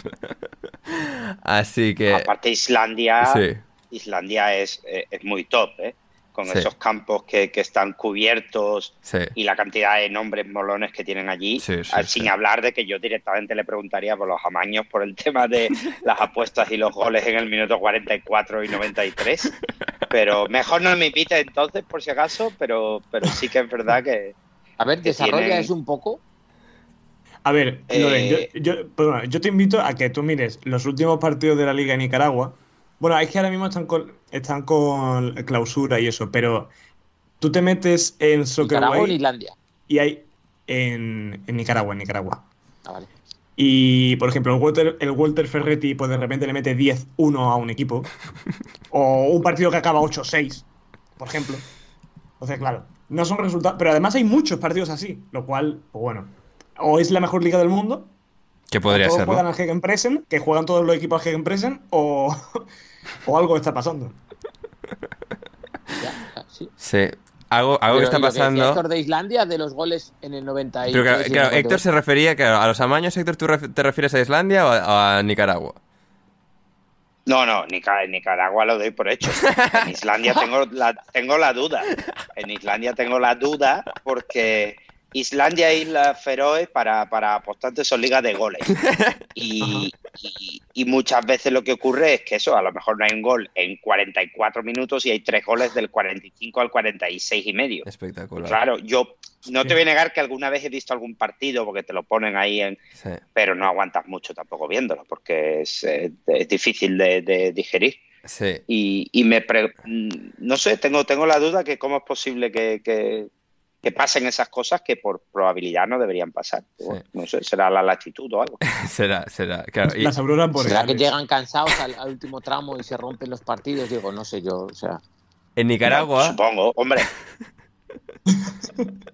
Así que... Aparte Islandia, Sí. Islandia es, eh, es muy top, ¿eh? Con Sí. esos campos que, que están cubiertos Sí. y la cantidad de nombres molones que tienen allí. Sí, sí, Ah, sí. Sin hablar de que yo directamente le preguntaría por los amaños por el tema de las apuestas y los goles en el minuto 44 y 93. Pero mejor no me invite entonces, por si acaso, pero, pero sí que es verdad que... A ver, que desarrolla tienen- eso un poco. A ver, Eh, Loren, yo, yo- perdona, yo te invito a que tú mires los últimos partidos de la Liga de Nicaragua. Bueno, es que ahora mismo están con, están con clausura y eso, pero tú te metes en Nicaragua o en Islandia. y hay en, en Nicaragua, en Nicaragua. Ah, vale. Y, por ejemplo, el Walter, el Walter Ferretti, pues de repente le mete 10-1 a un equipo. o un partido que acaba 8-6, por ejemplo. Entonces, claro, no son resultados. Pero además hay muchos partidos así, lo cual, pues bueno, o es la mejor liga del mundo, Que podría todos ser, juegan ¿no? al Gegenpressen, que juegan todos los equipos al Gegenpressen, o, o algo está pasando. Sí. Sí. Algo, algo que está ¿y lo decía pasando. Héctor de Islandia de los goles en el 90 y Pero claro, tres y claro, el 92. Héctor se refería claro, a los amaños. Héctor, ¿tú ref- te refieres a Islandia o a, a Nicaragua? No, no, Nica- Nicaragua lo doy por hecho. En Islandia tengo la, tengo la duda. En Islandia tengo la duda porque Islandia e Islas Feroe para, para apostantes son ligas de goles. Y, y- y muchas veces lo que ocurre es que eso, a lo mejor no hay un gol en 44 minutos y hay tres goles del 45 al 46 y medio. Espectacular. Claro, yo no te voy a negar que alguna vez he visto algún partido porque te lo ponen ahí en, Sí. pero no aguantas mucho tampoco viéndolo porque es, es difícil de, de digerir. Sí. Y, y me pre- mm, no sé, tengo, tengo la duda que cómo es posible que, que- que pasen esas cosas que por probabilidad no deberían pasar. Bueno, no sé, será la latitud o algo. será, será. Claro, y- Las auroras ¿Será que llegan cansados al, al último tramo y se rompen los partidos? Digo, no sé yo, o sea... en Nicaragua. Supongo, hombre.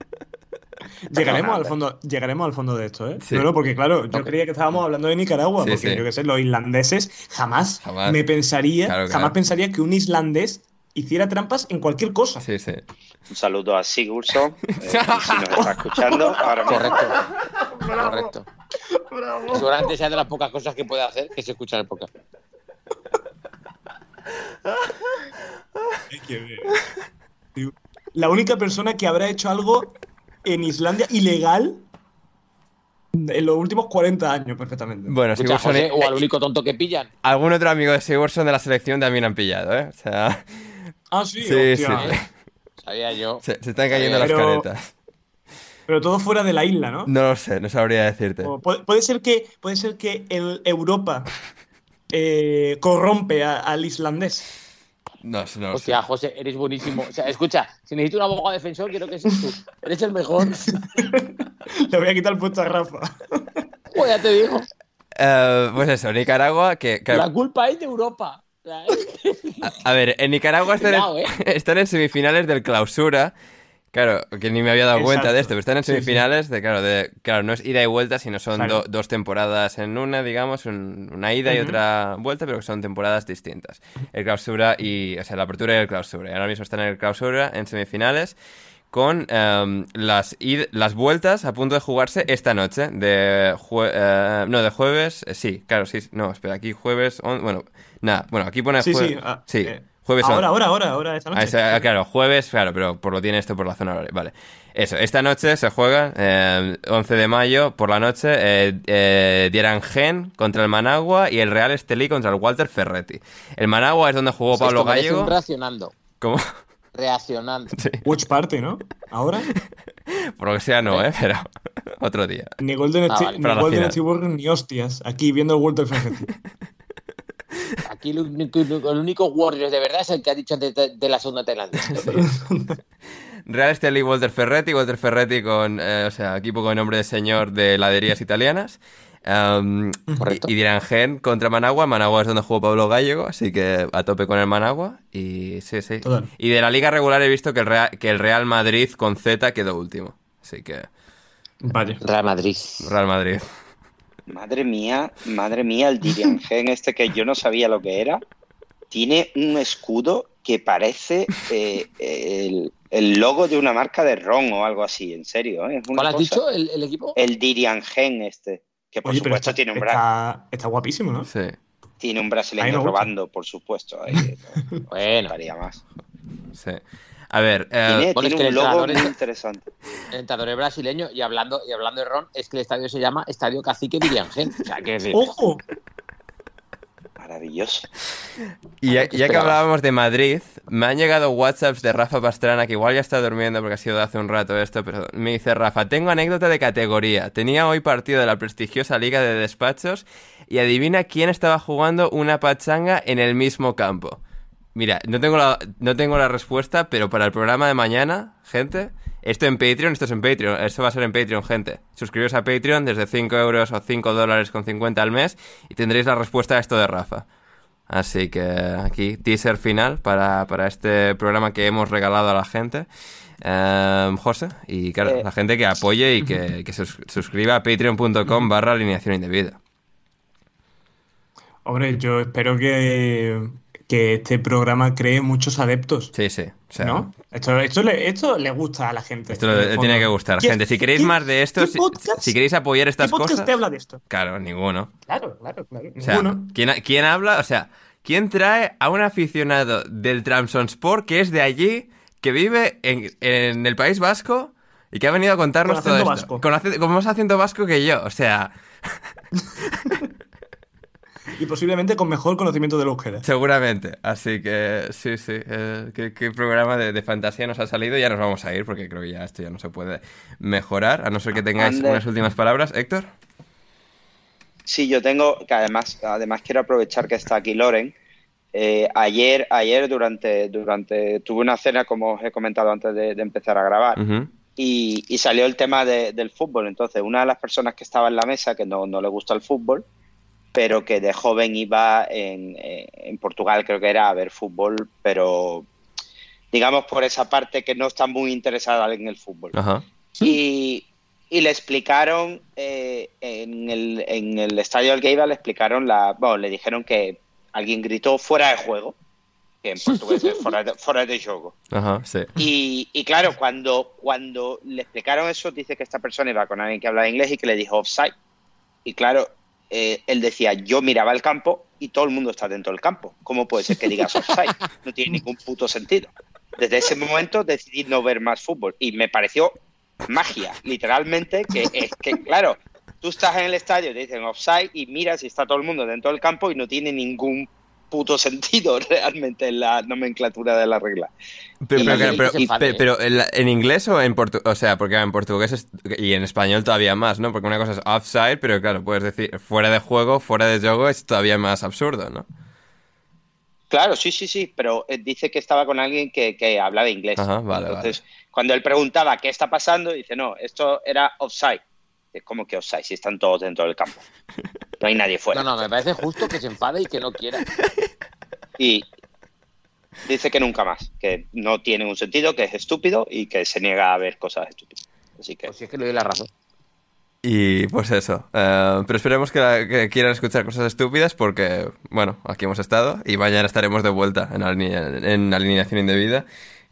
Llegaremos al fondo, llegaremos al fondo de esto, ¿eh? Sí. No, porque claro, yo creía que estábamos hablando de Nicaragua, Sí, porque sí. yo qué sé, los islandeses jamás, Jamás. me pensaría, Claro, jamás claro. pensaría que un islandés hiciera trampas en cualquier cosa. Sí, sí. Un saludo a Sigurdsson, eh, si nos está escuchando, ahora mismo. Correcto. Correcto. Seguramente sea de las pocas cosas que puede hacer que se escucha el podcast. Hay que ver. Tío, La única persona que habrá hecho algo en Islandia ilegal en los últimos 40 años, perfectamente. Bueno, Escucha, José, o al único tonto que pillan. algún otro amigo de Sigurdsson de la selección también han pillado, ¿eh? O sea, Ah, sí, sí, hostia. sí. Sabía yo. Se, se están cayendo las Pero- caretas. Pero todo fuera de la isla, ¿no? No lo sé, no sabría decirte. O puede, puede ser que, puede ser que el Europa eh, corrompe a- al islandés. No, no lo sé. Hostia, José, eres buenísimo. O sea, escucha, si necesito un abogado defensor, quiero que seas tú. Eres el mejor. Le voy a quitar el puesto a Rafa. Pues ya te digo. Eh, pues eso, Nicaragua, que... que- La culpa es de Europa. A, a ver, en Nicaragua están, en- Cuidado, ¿eh? están en semifinales del clausura. Claro, que ni me había dado cuenta de esto, pero están en Sí, sí. semifinales de, claro, de, claro, no es ida y vuelta, sino son Claro. do- dos temporadas en una, digamos, un- una ida y otra vuelta, pero que son temporadas distintas. El clausura y, o sea, la apertura y el clausura. Y ahora mismo están en el clausura, en semifinales, con em, las, id- las vueltas a punto de jugarse esta noche, de jue- eh, no, de jueves, eh, sí, claro, sí, no, espera, aquí jueves, on- bueno, nada, bueno, aquí pone Sí, jue- sí. ah, sí, eh, jueves ahora, ahora, ahora, ahora, esta Ah, noche. esa- claro, jueves, claro, pero por lo tiene esto por la zona horaria. Vale. Eso, esta noche se juega, eh, 11 de mayo, por la noche, eh, eh, Dierangen contra el Managua y el Real Estelí contra el Walter Ferretti. El Managua es donde jugó Pablo esto merece Gallego. un reaccionando. ¿Cómo? Reaccionando. Sí, Watch Party, ¿no? Ahora. por lo que sea no, ¿eh? Pero otro día. Ni Golden, Ah, vale. ni Golden ni hostias. Aquí viendo el World of Ferretti. Aquí el único, el único Warriors de verdad es el que ha dicho antes de, de la segunda tailandesa. Real Estelí, Walter Ferretti. Walter Ferretti con, eh, o sea, equipo con nombre de señor de heladerías italianas. Um, Correcto. Y, y Dierangen contra Managua. Managua es donde jugó Pablo Gallego, así que a tope con el Managua. Y sí, sí. Total. Y de la liga regular he visto que el, Real, que el Real Madrid con Z quedó último. Así que Vaya. Real Madrid. Real Madrid. Madre mía, madre mía, el Diriangen este que yo no sabía lo que era, tiene un escudo que parece eh, el, el logo de una marca de ron o algo así, en serio. ¿eh? Es una ¿Cuál has cosa- dicho? ¿El, el equipo? El Diriangen este, que por Oye, supuesto está, tiene, un está, está guapísimo, ¿no? Sí, tiene un brasileño robando, por supuesto. ahí, Bueno, faltaría más. sí. A ver, eh, Tiene, bueno, es tiene que un el logo entrenador muy es- interesante. el entrenador es brasileño y hablando, y hablando de Ron, es que el estadio se llama Estadio Cacique Diriangen. O sea, que decir, ¡Ojo! Maravilloso. y ya, ¿Qué ya que hablábamos de Madrid, me han llegado WhatsApps de Rafa Pastrana, que igual ya está durmiendo porque ha sido de hace un rato esto, pero me dice Rafa, tengo anécdota de categoría. Tenía hoy partido de la prestigiosa Liga de Despachos y adivina quién estaba jugando una pachanga en el mismo campo. Mira, no tengo la, no tengo la respuesta, pero para el programa de mañana, gente, esto en Patreon, esto es en Patreon, esto va a ser en Patreon, gente. Suscribiros a Patreon desde 5 euros o 5 dólares con 50 al mes y tendréis la respuesta a esto de Rafa. Así que aquí, teaser final para, para este programa que hemos regalado a la gente. Em, José, y claro, Eh. la gente que apoye y que, que se sus- suscriba a patreon.com barra alineación indebida. Hombre, yo espero que, que este programa cree muchos adeptos. Sí, sí. o sea, ¿No? Esto, esto, le, esto le gusta a la gente. Esto le tiene que gustar, ¿Quién- gente. Si queréis más de esto, si, queréis apoyar estas ¿Qué podcast cosas... te habla de esto? Claro, ninguno. Claro, claro, claro. O sea, Ninguno. ¿quién, ¿quién habla? O sea, ¿quién trae a un aficionado del Trabzonspor que es de allí, que vive en, en el País Vasco y que ha venido a contarnos Con todo esto? vasco. Con, con más acento vasco que yo. O sea, Y posiblemente con mejor conocimiento del euskera. seguramente. Así que sí, sí. eh, ¿qué, qué programa de, de fantasía nos ha salido? Ya nos vamos a ir porque creo que ya esto ya no se puede mejorar. A no ser que tengáis Ander. unas últimas palabras. Héctor. Sí, yo tengo, que además, además quiero aprovechar que está aquí Loren. Eh, ayer, ayer durante, durante, tuve una cena, como os he comentado antes de, de empezar a grabar, y, y salió el tema de- del fútbol. Entonces, una de las personas que estaba en la mesa, que no, no le gusta el fútbol, pero que de joven iba en, eh, en Portugal, creo que era, a ver fútbol, pero digamos por esa parte que no está muy interesada en el fútbol. Ajá. Y, y le explicaron eh, en, el, en el estadio del Geiba, le explicaron la. Bueno, le dijeron que alguien gritó fuera de juego, que en portugués es fuera de, fuera de juego. Ajá, sí. Y, y claro, cuando, cuando le explicaron eso, dice que esta persona iba con alguien que hablaba inglés y que le dijo offside. Y claro, eh, él decía, yo miraba el campo y todo el mundo está dentro del campo. ¿Cómo puede ser que digas offside? No tiene ningún puto sentido. Desde ese momento decidí no ver más fútbol y me pareció magia, literalmente, que es que, claro, tú estás en el estadio, te dicen offside y miras y está todo el mundo dentro del campo y no tiene ningún puto sentido realmente en la nomenclatura de la regla. Pero, pero, claro, y pero- se enfade, pe- pero en, la- en inglés o en portugués, o sea, porque en portugués es- y en español todavía más, ¿no? Porque una cosa es offside, pero claro, puedes decir fuera de juego, fuera de juego es todavía más absurdo, ¿no? Claro, sí, sí, sí, pero eh, dice que estaba con alguien que, que hablaba inglés. Ajá, vale, Entonces, cuando él preguntaba qué está pasando, dice, no, esto era offside. Es como que offside, si están todos dentro del campo. No hay nadie fuera. No, no, me parece justo que se enfade y que no quiera. Y dice que nunca más, que no tiene un sentido, que es estúpido y que se niega a ver cosas estúpidas. Así que, Pues si es que le doy la razón. Y pues eso. eh, pero esperemos que, la- que quieran escuchar cosas estúpidas porque, bueno, aquí hemos estado y mañana estaremos de vuelta en, aline- en alineación indebida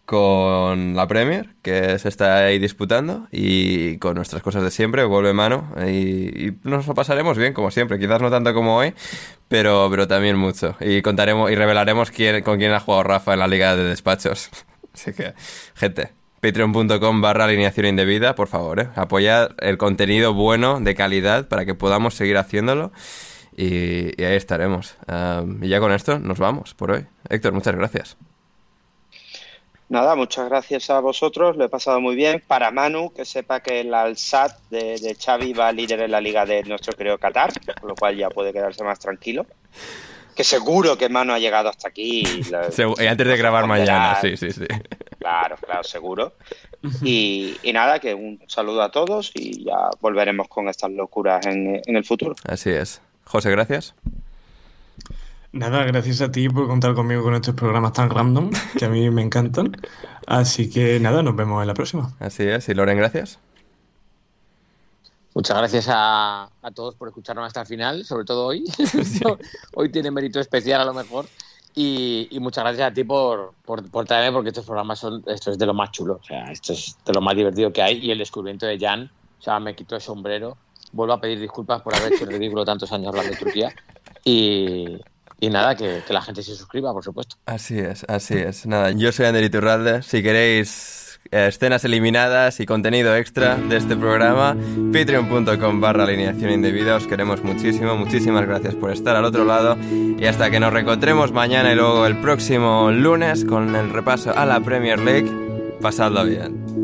con la Premier, que se está ahí disputando, y con nuestras cosas de siempre, vuelve mano, y, nos lo pasaremos bien, como siempre, quizás no tanto como hoy, pero, pero también mucho. Y contaremos y revelaremos quién, con quién ha jugado Rafa en la Liga de Despachos. Así que, gente, patreon.com barra alineación indebida, por favor, ¿eh? apoyad el contenido bueno, de calidad, para que podamos seguir haciéndolo. Y, ahí estaremos. Y ya con esto nos vamos por hoy. Héctor, muchas gracias. Nada, muchas gracias a vosotros, lo he pasado muy bien. Para Manu, que sepa que el Al-Sad de, de Xavi va líder en la liga de nuestro querido Qatar, con lo cual ya puede quedarse más tranquilo. Que seguro que Manu ha llegado hasta aquí. y la- Segu- y antes de grabar mañana, sí, sí, sí. Claro, claro, seguro. Y, y nada, que un saludo a todos y ya volveremos con estas locuras en, en el futuro. Así es. José, gracias. Nada, gracias a ti por contar conmigo con estos programas tan random que a mí me encantan. Así que nada, nos vemos en la próxima. Así es. Y Loren, gracias. Muchas gracias a, a todos por escucharnos hasta el final, sobre todo hoy. hoy tiene mérito especial a lo mejor. Y, y muchas gracias a ti por, por, por traerme, porque estos programas son, esto es de lo más chulo, o sea, esto es de lo más divertido que hay. Y el descubrimiento de Jan, o sea, me quito el sombrero. Vuelvo a pedir disculpas por haber hecho el ridículo tantos años hablando de Turquía. Y, y nada, que, que la gente se suscriba, por supuesto. Así es, así es. Nada, yo soy Ander Iturralde. Si queréis eh, escenas eliminadas y contenido extra de este programa, patreon.com barra alineación indebida. Os queremos muchísimo, muchísimas gracias por estar al otro lado. Y hasta que nos reencontremos mañana y luego el próximo lunes con el repaso a la Premier League, pasadlo bien.